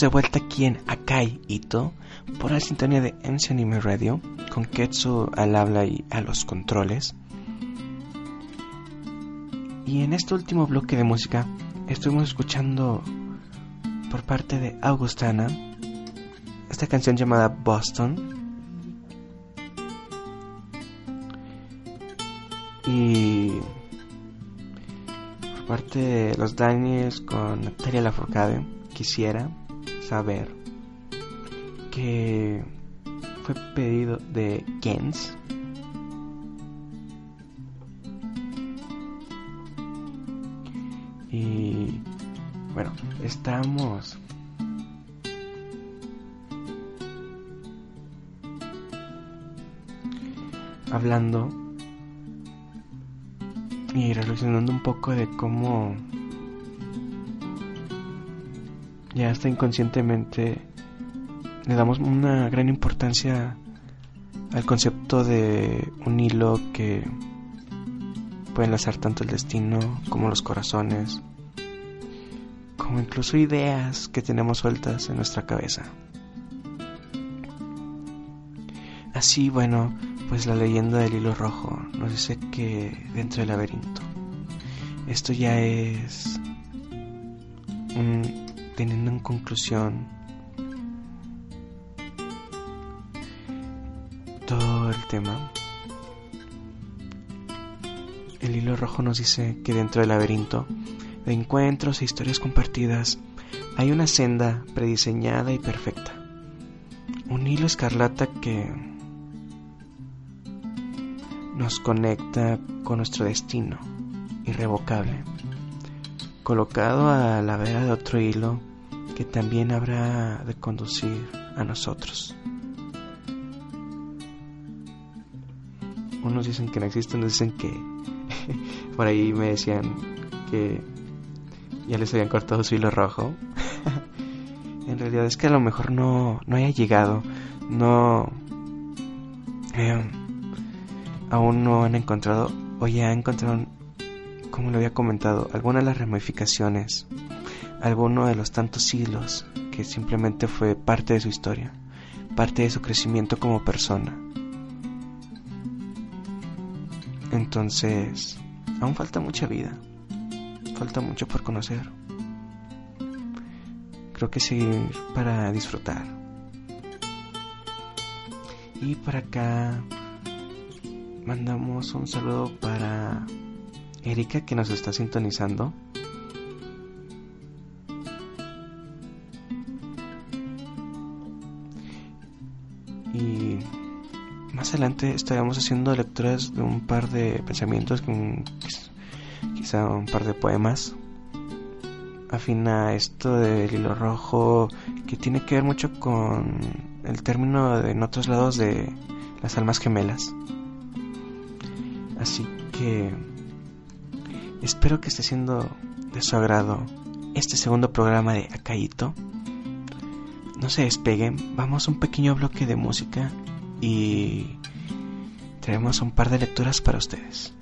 De vuelta aquí en Akai Ito por la sintonía de MC Anime Radio con Ketsu al habla y a los controles. Y en este último bloque de música estuvimos escuchando por parte de Augustana esta canción llamada Boston. Y por parte de los Daniels con Natalia Lafourcade quisiera saber que fue pedido de Gens. Y bueno estamos hablando y reflexionando un poco de cómo ya hasta inconscientemente le damos una gran importancia al concepto de un hilo que puede enlazar tanto el destino como los corazones, como incluso ideas que tenemos sueltas en nuestra cabeza. Así, bueno, pues la leyenda del hilo rojo nos dice que dentro del laberinto, esto ya es un teniendo en conclusión. Todo el tema, el hilo rojo nos dice que dentro del laberinto de encuentros e historias compartidas hay una senda prediseñada y perfecta. Un hilo escarlata que nos conecta con nuestro destino irrevocable, colocado a la vera de otro hilo que también habrá de conducir a nosotros. Unos dicen que no existen, otros dicen que por ahí me decían que ya les habían cortado su hilo rojo. en realidad es que a lo mejor no, no haya llegado, no... Eh, aún no han encontrado o ya han encontrado, como lo había comentado, alguna de las ramificaciones, alguno de los tantos hilos que simplemente fue parte de su historia, parte de su crecimiento como persona. Entonces, aún falta mucha vida, falta mucho por conocer. Creo que seguir para disfrutar. Y para acá mandamos un saludo para Erika que nos está sintonizando. Y más adelante estaremos haciendo lecturas de un par de pensamientos, quizá un par de poemas. Afina esto del hilo rojo que tiene que ver mucho con el término de, en otros lados de las almas gemelas. Así que espero que esté siendo de su agrado este segundo programa de Akaito. No se despeguen, vamos a un pequeño bloque de música y traemos un par de lecturas para ustedes.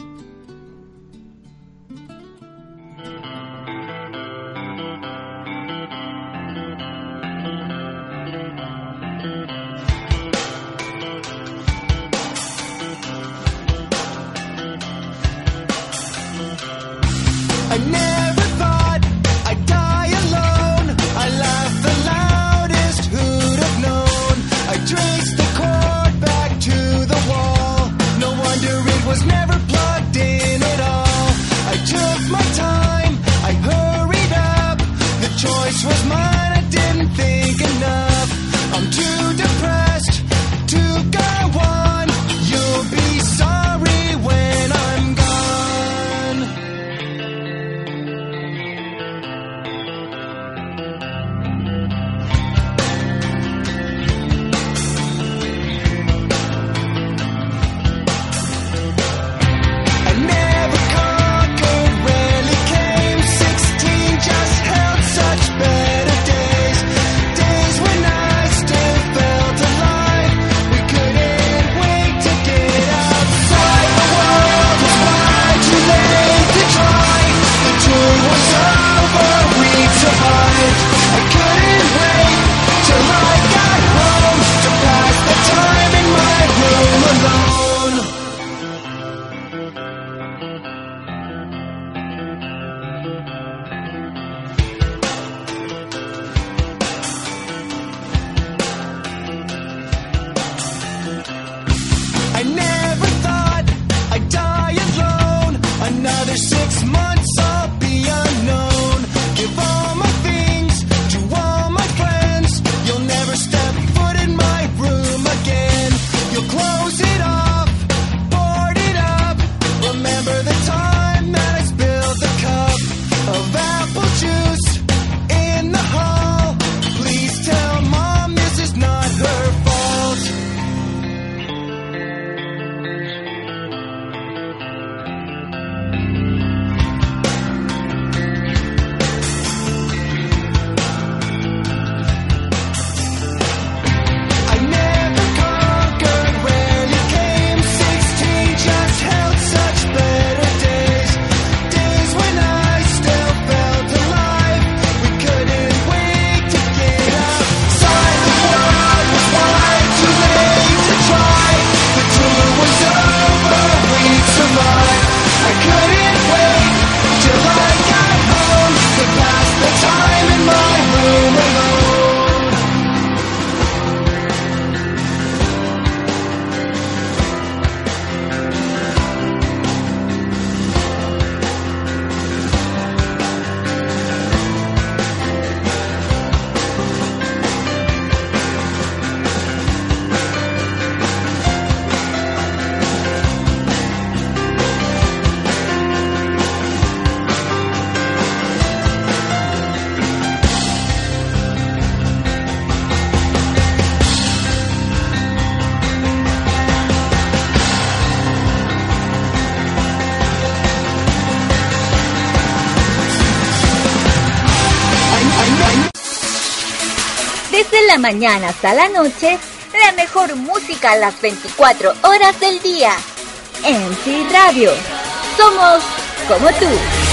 La mañana hasta la noche, la mejor música a las 24 horas del día. MC Radio. Somos como tú.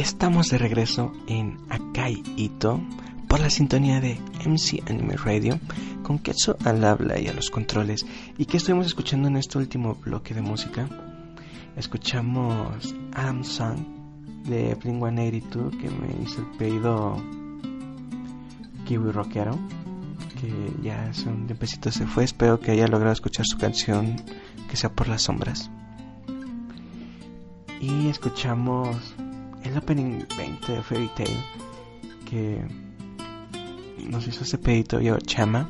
Estamos de regreso en Akai Ito por la sintonía de MC Anime Radio con Ketsu al habla y a los controles. ¿Y qué estuvimos escuchando en este último bloque de música? Escuchamos Am Song de Blink 182 que me hizo el pedido Kiwi Rockero que ya hace un tiempecito se fue. Espero que haya logrado escuchar su canción que sea por las sombras. Y escuchamos el opening 20 de Fairy Tail que nos hizo ese pedito yo Chama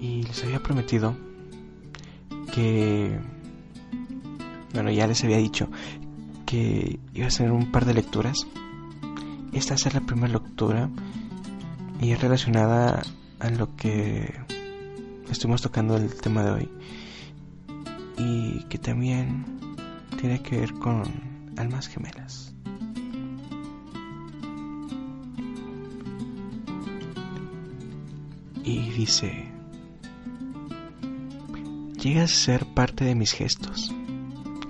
y les había prometido que bueno ya les había dicho que iba a hacer un par de lecturas. Esta ser la primera lectura y es relacionada a lo que estuvimos tocando el tema de hoy. Y que también tiene que ver con almas gemelas. Y dice, llegas a ser parte de mis gestos,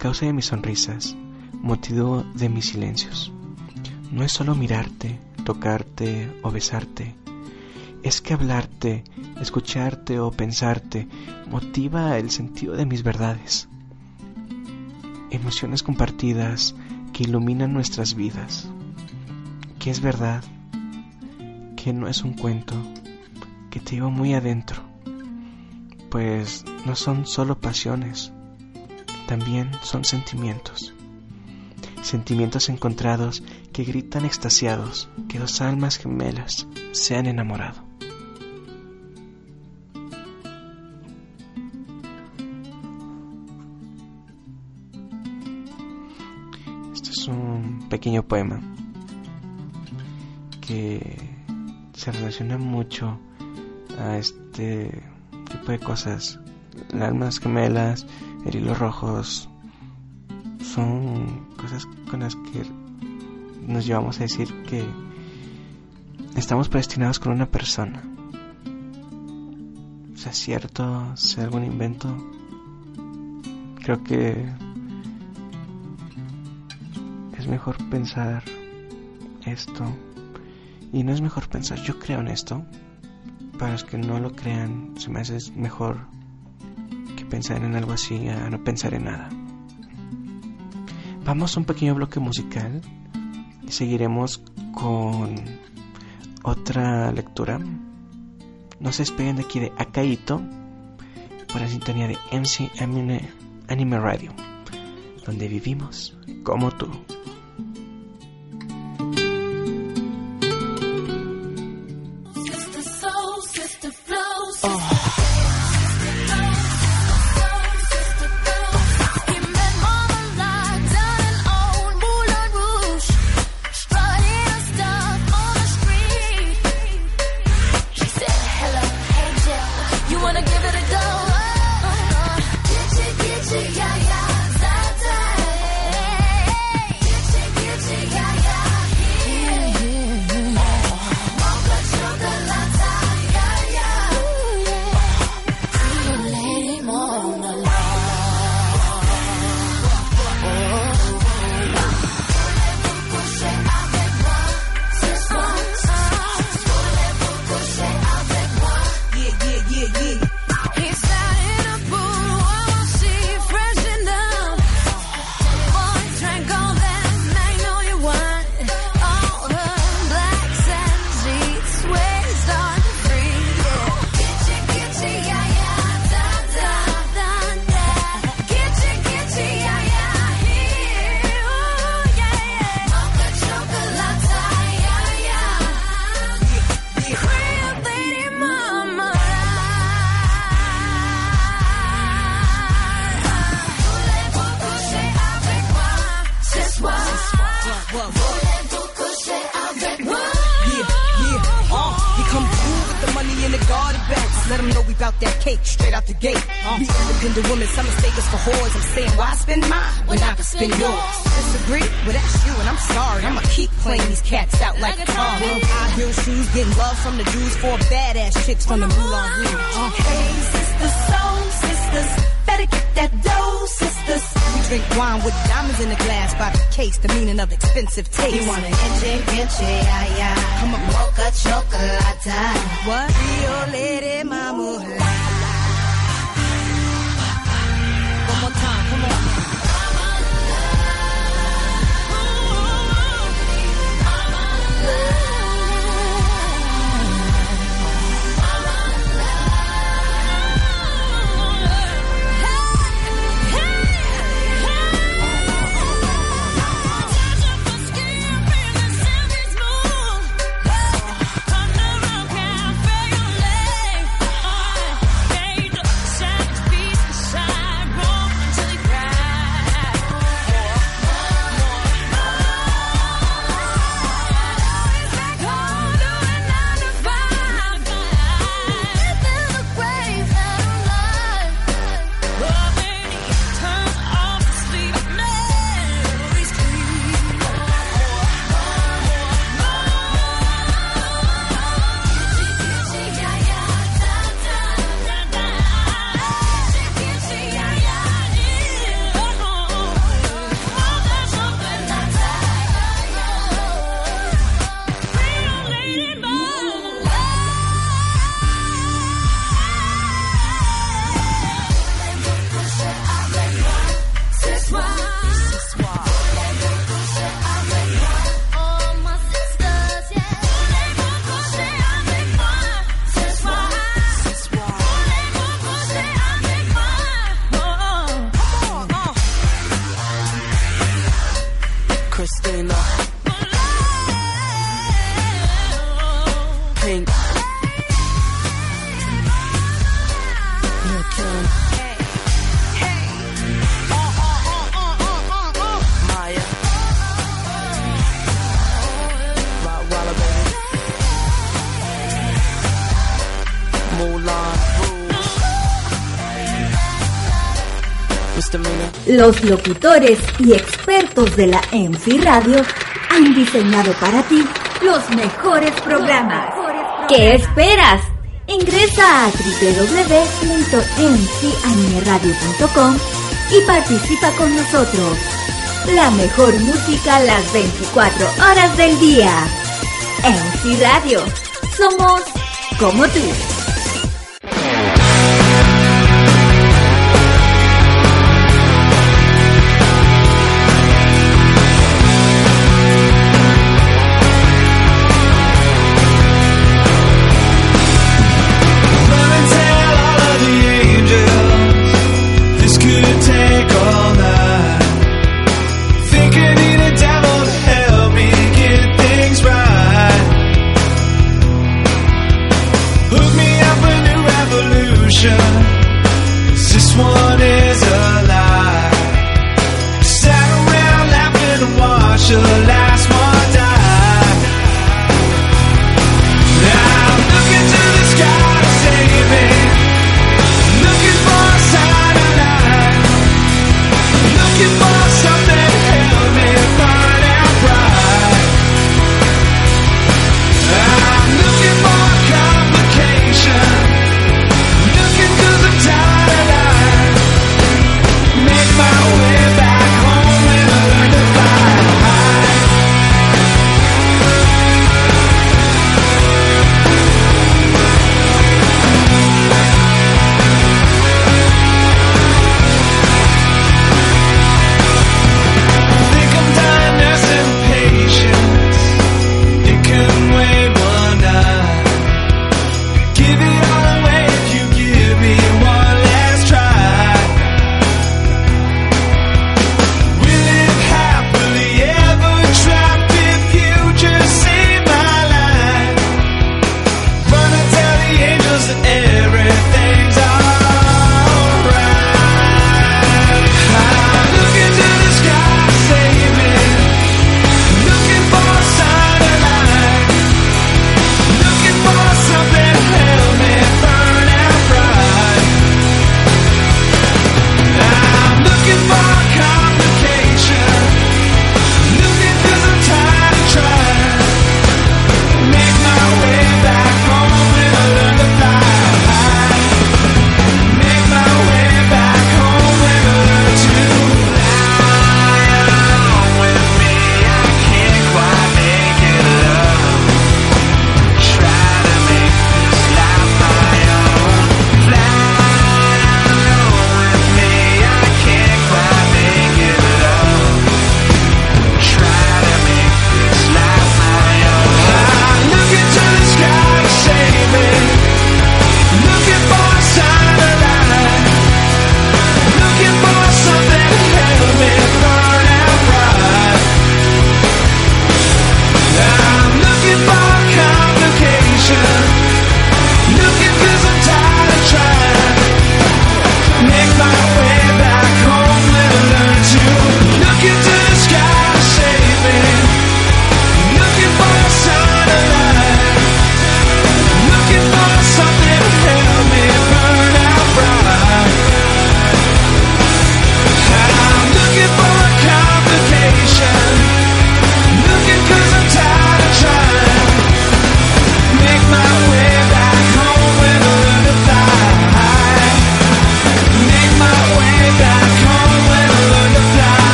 causa de mis sonrisas, motivo de mis silencios. No es solo mirarte, tocarte o besarte, es que hablarte, escucharte o pensarte motiva el sentido de mis verdades. Emociones compartidas que iluminan nuestras vidas. Que es verdad, que no es un cuento, que te llevo muy adentro. Pues no son solo pasiones, también son sentimientos. Sentimientos encontrados que gritan extasiados que dos almas gemelas se han enamorado. Pequeño poema que se relaciona mucho a este tipo de cosas. Las almas gemelas, el rojos, son cosas con las que nos llevamos a decir que estamos predestinados con una persona. Sea cierto, sea algún invento, creo que es mejor pensar esto. Y no es mejor pensar, yo creo en esto. Para los que no lo crean, se me hace mejor que pensar en algo así a no pensar en nada. Vamos a un pequeño bloque musical y seguiremos con otra lectura. No se despeguen de aquí de Akaito por la sintonía de MC Anime Radio, donde vivimos como tú. Los locutores y expertos de la MC Radio han diseñado para ti los mejores programas. ¿Qué esperas? Ingresa a www.mcanimeradio.com y participa con nosotros. La mejor música las 24 horas del día. MC Radio. Somos como tú.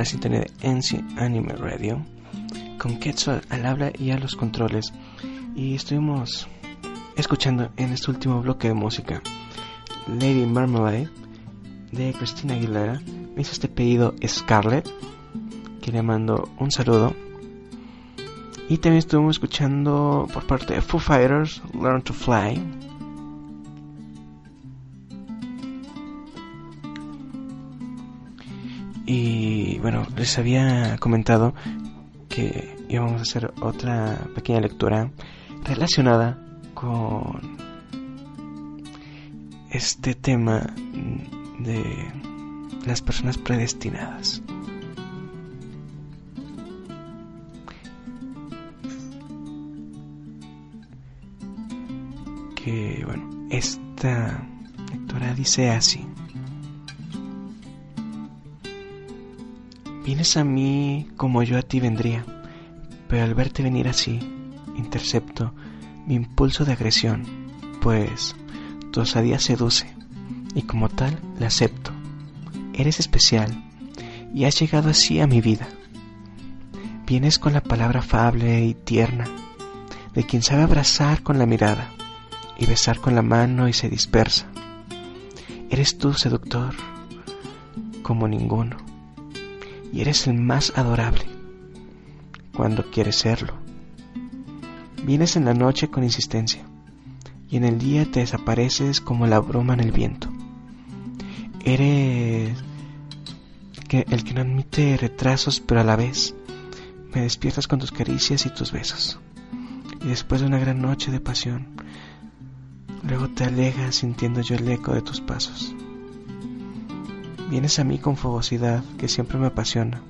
Ito por la sintonía de NC Anime Radio con Quetzal al habla y a los controles. Y estuvimos escuchando en este último bloque de música Lady Marmalade de Cristina Aguilera. Me hizo este pedido Scarlett, que le mando un saludo. Y también estuvimos escuchando por parte de Foo Fighters Learn to Fly. Les había comentado que íbamos a hacer otra pequeña lectura relacionada con este tema de las personas predestinadas. Que bueno, esta lectura dice así. Vienes a mí como yo a ti vendría, pero al verte venir así, intercepto mi impulso de agresión, pues tu osadía seduce, y como tal la acepto. Eres especial, y has llegado así a mi vida. Vienes con la palabra afable y tierna, de quien sabe abrazar con la mirada, y besar con la mano y se dispersa. Eres tú seductor, como ninguno y eres el más adorable cuando quieres serlo. Vienes en la noche con insistencia y en el día te desapareces como la bruma en el viento. Eres el que no admite retrasos, pero a la vez me despiertas con tus caricias y tus besos. Y después de una gran noche de pasión, luego te alejas sintiendo yo el eco de tus pasos. Vienes a mí con fogosidad que siempre me apasiona,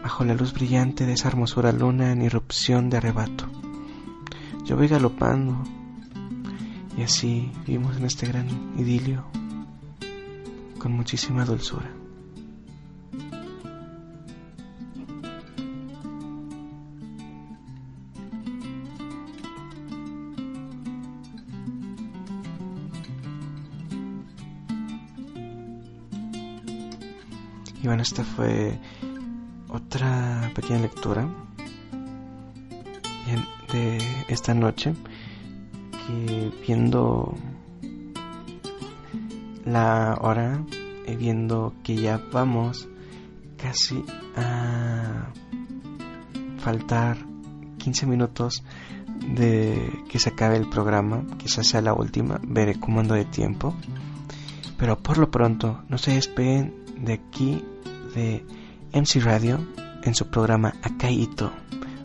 bajo la luz brillante de esa hermosura luna en irrupción de arrebato. Yo voy galopando y así vivimos en este gran idilio con muchísima dulzura. Esta fue otra pequeña lectura de esta noche que viendo la hora y viendo que ya vamos casi a faltar 15 minutos de que se acabe el programa, quizás sea la última, veré cómo ando de tiempo. Pero por lo pronto, no se despeguen de aquí de MC Radio en su programa Akaito.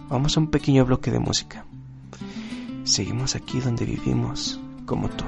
Vamos a un pequeño bloque de música. Seguimos aquí donde vivimos, como tú.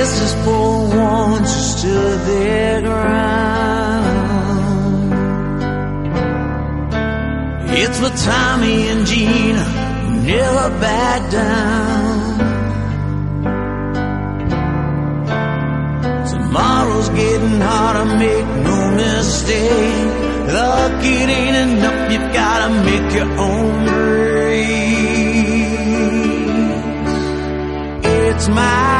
Is for ones who stood their ground. It's for Tommy and Gina who never back down. Tomorrow's getting harder, make no mistake. Luck it ain't enough, you've gotta make your own grace. It's my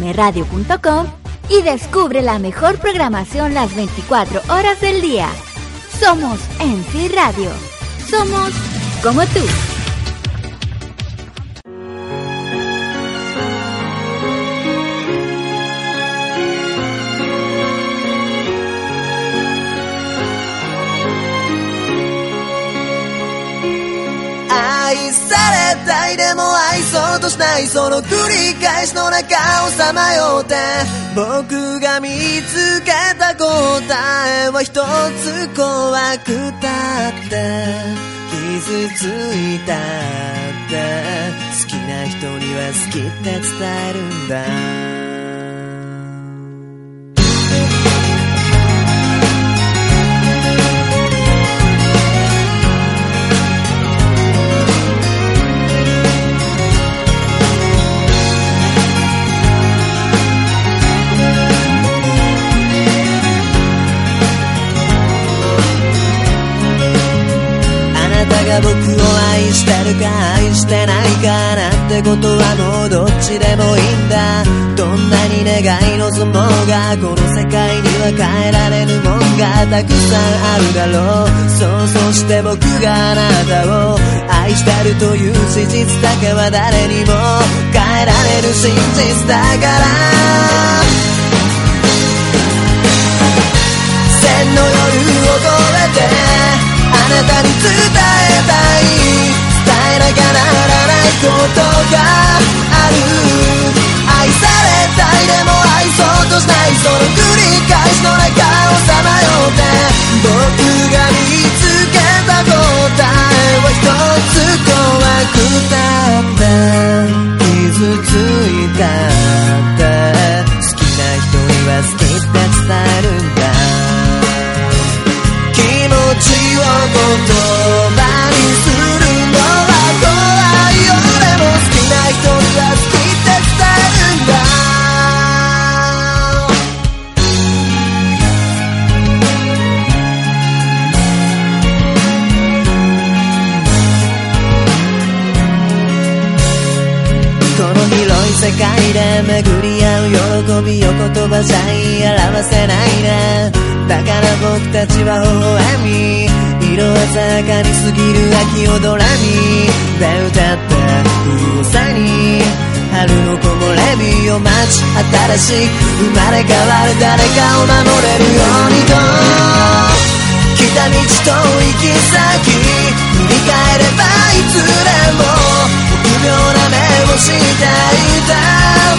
mcanimeradio.com y descubre la mejor programación las 24 horas del día. Somos MC Radio. Somos como tú.愛されたいでも愛そうとしないその繰り 返しの中をさまよって僕が見つけた答えは一つ怖くたって傷ついたって好きな人には好きって伝えるんだが僕を愛してるか愛してないかなんてことはもうどっちでもいいんだ。どんなに願い望もうがこの世界には変えられるもんがたくさんあるだろう。そうそして僕があなたを愛してるという事実だけは誰にも変えられる真実だから。線の夜を越えてあなたに伝えことがある愛されたいでも愛そうとしないその繰り返しの中をさまよって僕が見つけた答えは一つ怖くたって傷ついたって好きな人には好きって伝えるんだ気持ちを言葉世界で巡り合う喜びを言葉じゃ表せないな。だから僕たちは微笑み。色鮮やかに過ぎる秋をドラミ。で歌ってうるさに春の木漏れ日を待ち新しく生まれ変わる誰かを守れるようにと。来た道と行き先。振り返ればいつでも。していた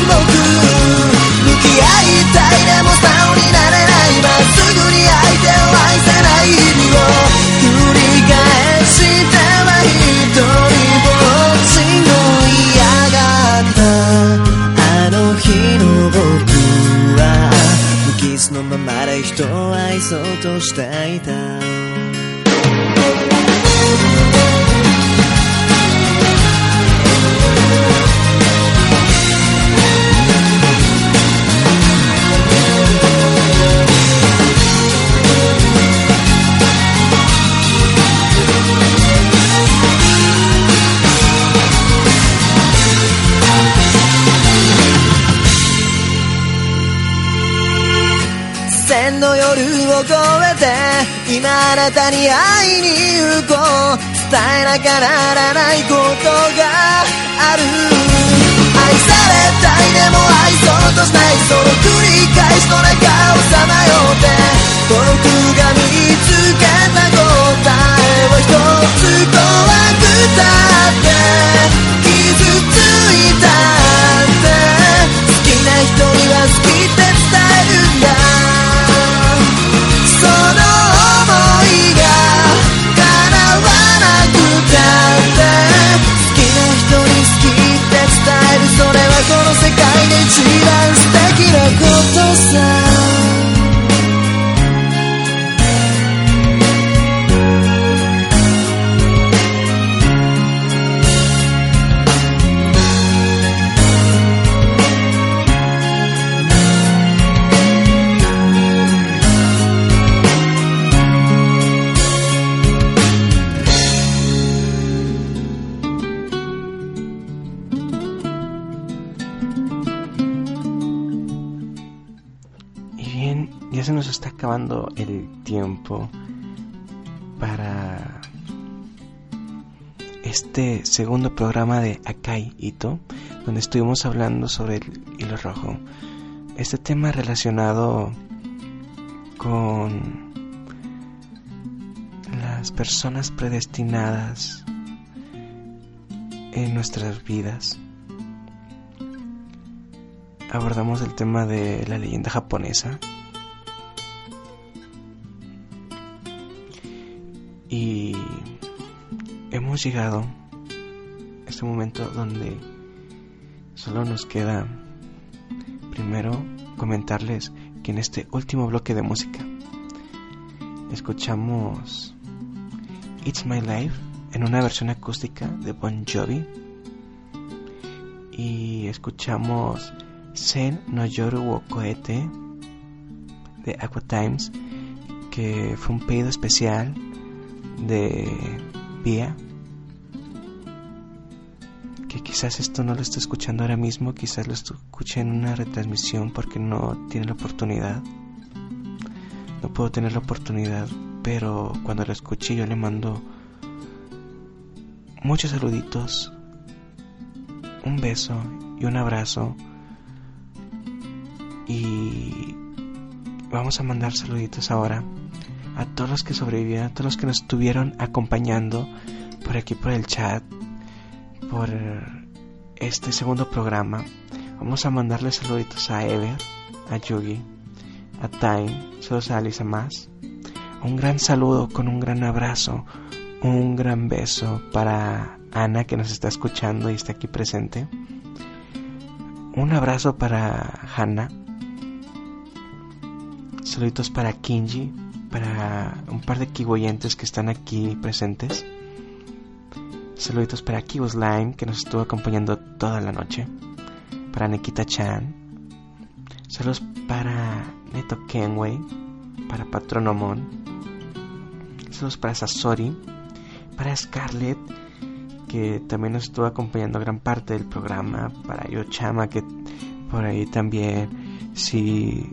僕向き合いたいでも素直になれないまっすぐに相手を愛せない。日々を繰り返しては一人ぼっちの嫌がったあの日の僕は無傷のままで人を愛そうとしてい。たなたに会いに行こう。伝えなきゃならないことがある。愛されたいでも愛そうとしない。その繰り返しの中をさまよって。僕が見つけた答えを一つ怖くたって。傷ついたって。好きな人には ことさ segundo programa de Akai Ito, donde estuvimos hablando sobre el hilo rojo. Este tema relacionado con las personas predestinadas en nuestras vidas. Abordamos el tema de la leyenda japonesa. Y hemos llegado este momento donde solo nos queda primero comentarles que en este último bloque de música escuchamos It's My Life en una versión acústica de Bon Jovi y escuchamos Sen no Yoru wo Koete de Aqua Times que fue un pedido especial de Pia quizás esto no lo esté escuchando ahora mismo quizás lo escuche en una retransmisión porque no tiene la oportunidad. No puedo tener la oportunidad pero cuando lo escuche yo le mando muchos saluditos un beso y un abrazo. Y vamos a mandar saluditos ahora a todos los que sobrevivieron, a todos los que nos estuvieron acompañando por aquí por el chat, por este segundo programa. Vamos a mandarle saluditos a Ever, a Yugi, a Time, saludos a Alisa más. Un gran saludo con un gran abrazo, un gran beso para Ana que nos está escuchando y está aquí presente. Un abrazo para Hannah. Saluditos para Kinji, para un par de kiwoyentes que están aquí presentes. Saluditos para Kiwo Slime, que nos estuvo acompañando toda la noche. Para Nikita Chan. Saludos para Neto Kenway. Para Patronomon. Saludos para Sasori. Para Scarlett, que también nos estuvo acompañando gran parte del programa. Para Yochama, que por ahí también, si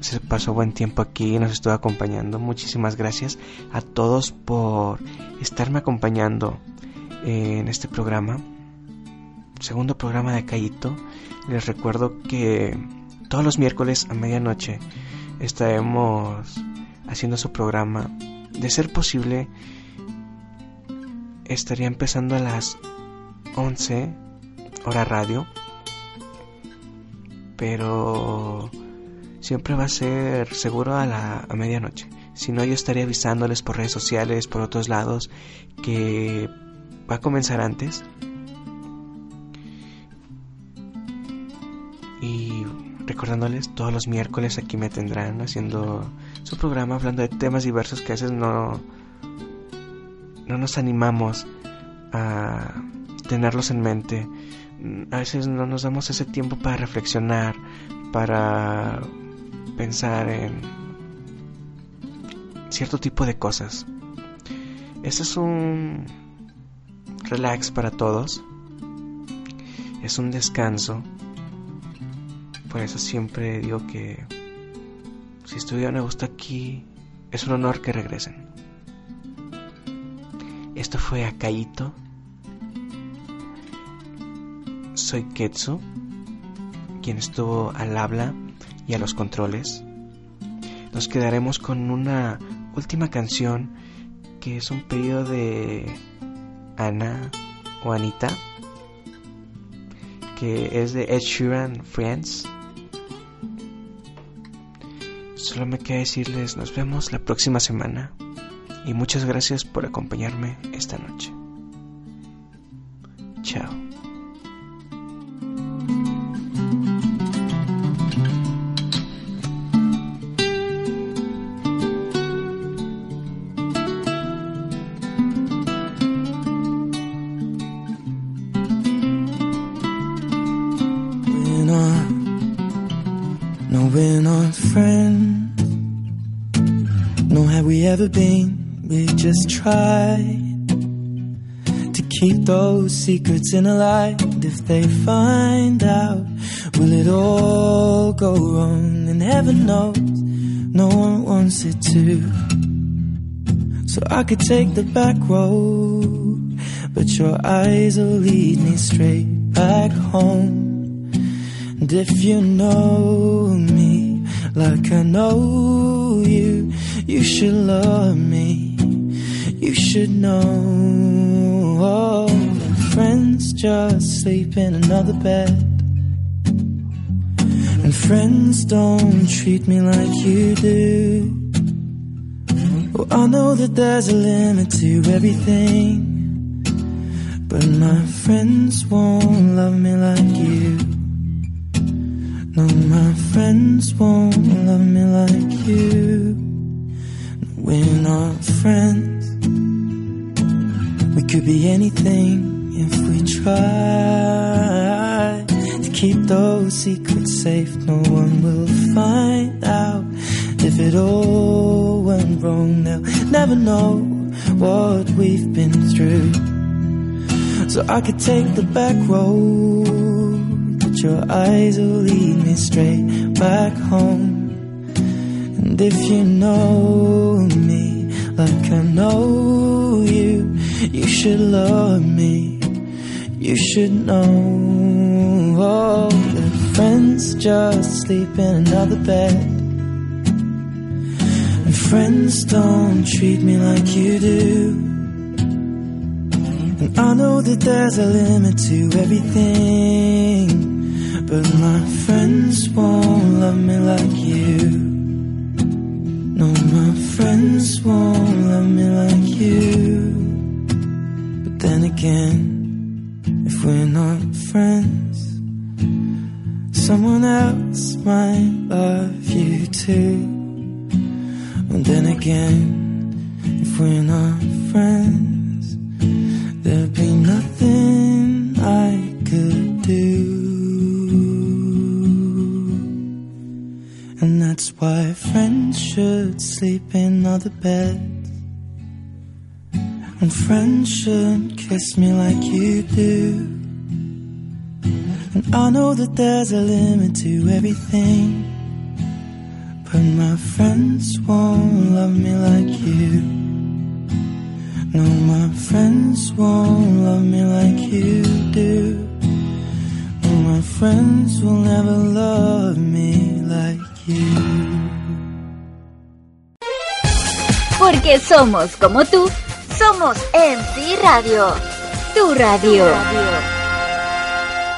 se pasó buen tiempo aquí y nos estuvo acompañando. Muchísimas gracias a todos por estarme acompañando en este programa. Segundo programa de Cayito. Les recuerdo que todos los miércoles a medianoche estaremos haciendo su programa. De ser posible, estaría empezando a las 11 hora radio. Pero siempre va a ser seguro a la a medianoche. Si no, yo estaría avisándoles por redes sociales, por otros lados, que va a comenzar antes. Y recordándoles, todos los miércoles aquí me tendrán haciendo su programa, hablando de temas diversos que a veces no, no nos animamos a tenerlos en mente. A veces no nos damos ese tiempo para reflexionar, para pensar en cierto tipo de cosas. Este es un relax para todos. Es un descanso. Por eso siempre digo que si estuvieran a gusto aquí es un honor que regresen. Esto fue Akaito. Soy Ketsu, quien estuvo al habla y a los controles. Nos quedaremos con una última canción que es un pedido de Ana o Anita, que es de Ed Sheeran Friends. Solo me queda decirles nos vemos la próxima semana y muchas gracias por acompañarme esta noche. To keep those secrets in a light. If they find out, will it all go wrong? And heaven knows, no one wants it to. So I could take the back road, but your eyes will lead me straight back home. And if you know me like I know you, you should love me. Should know. My friends just sleep in another bed. And friends don't treat me like you do. Oh, I know that there's a limit to everything. But my friends won't love me like you. No, my friends won't love me like you. We're not friends. Could be anything if we try to keep those secrets safe. No one will find out if it all went wrong. They'll never know what we've been through. So I could take the back road, but your eyes will lead me straight back home. And if you know me like I know you, you should love me. You should know all the friends just sleep in another bed. And friends don't treat me like you do. And I know that there's a limit to everything. But my friends won't love me like you. No, my friends won't love me like you. Then again, if we're not friends, someone else might love you too. And then again, if we're not friends, there'd be nothing I could do. And that's why friends should sleep in other beds. And friends shouldn't kiss me like you do. And I know that there's a limit to everything. But my friends won't love me like you. No, my friends won't love me like you do. No, my friends will never love me like you. Porque somos como tú, somos MC Radio. Tu radio.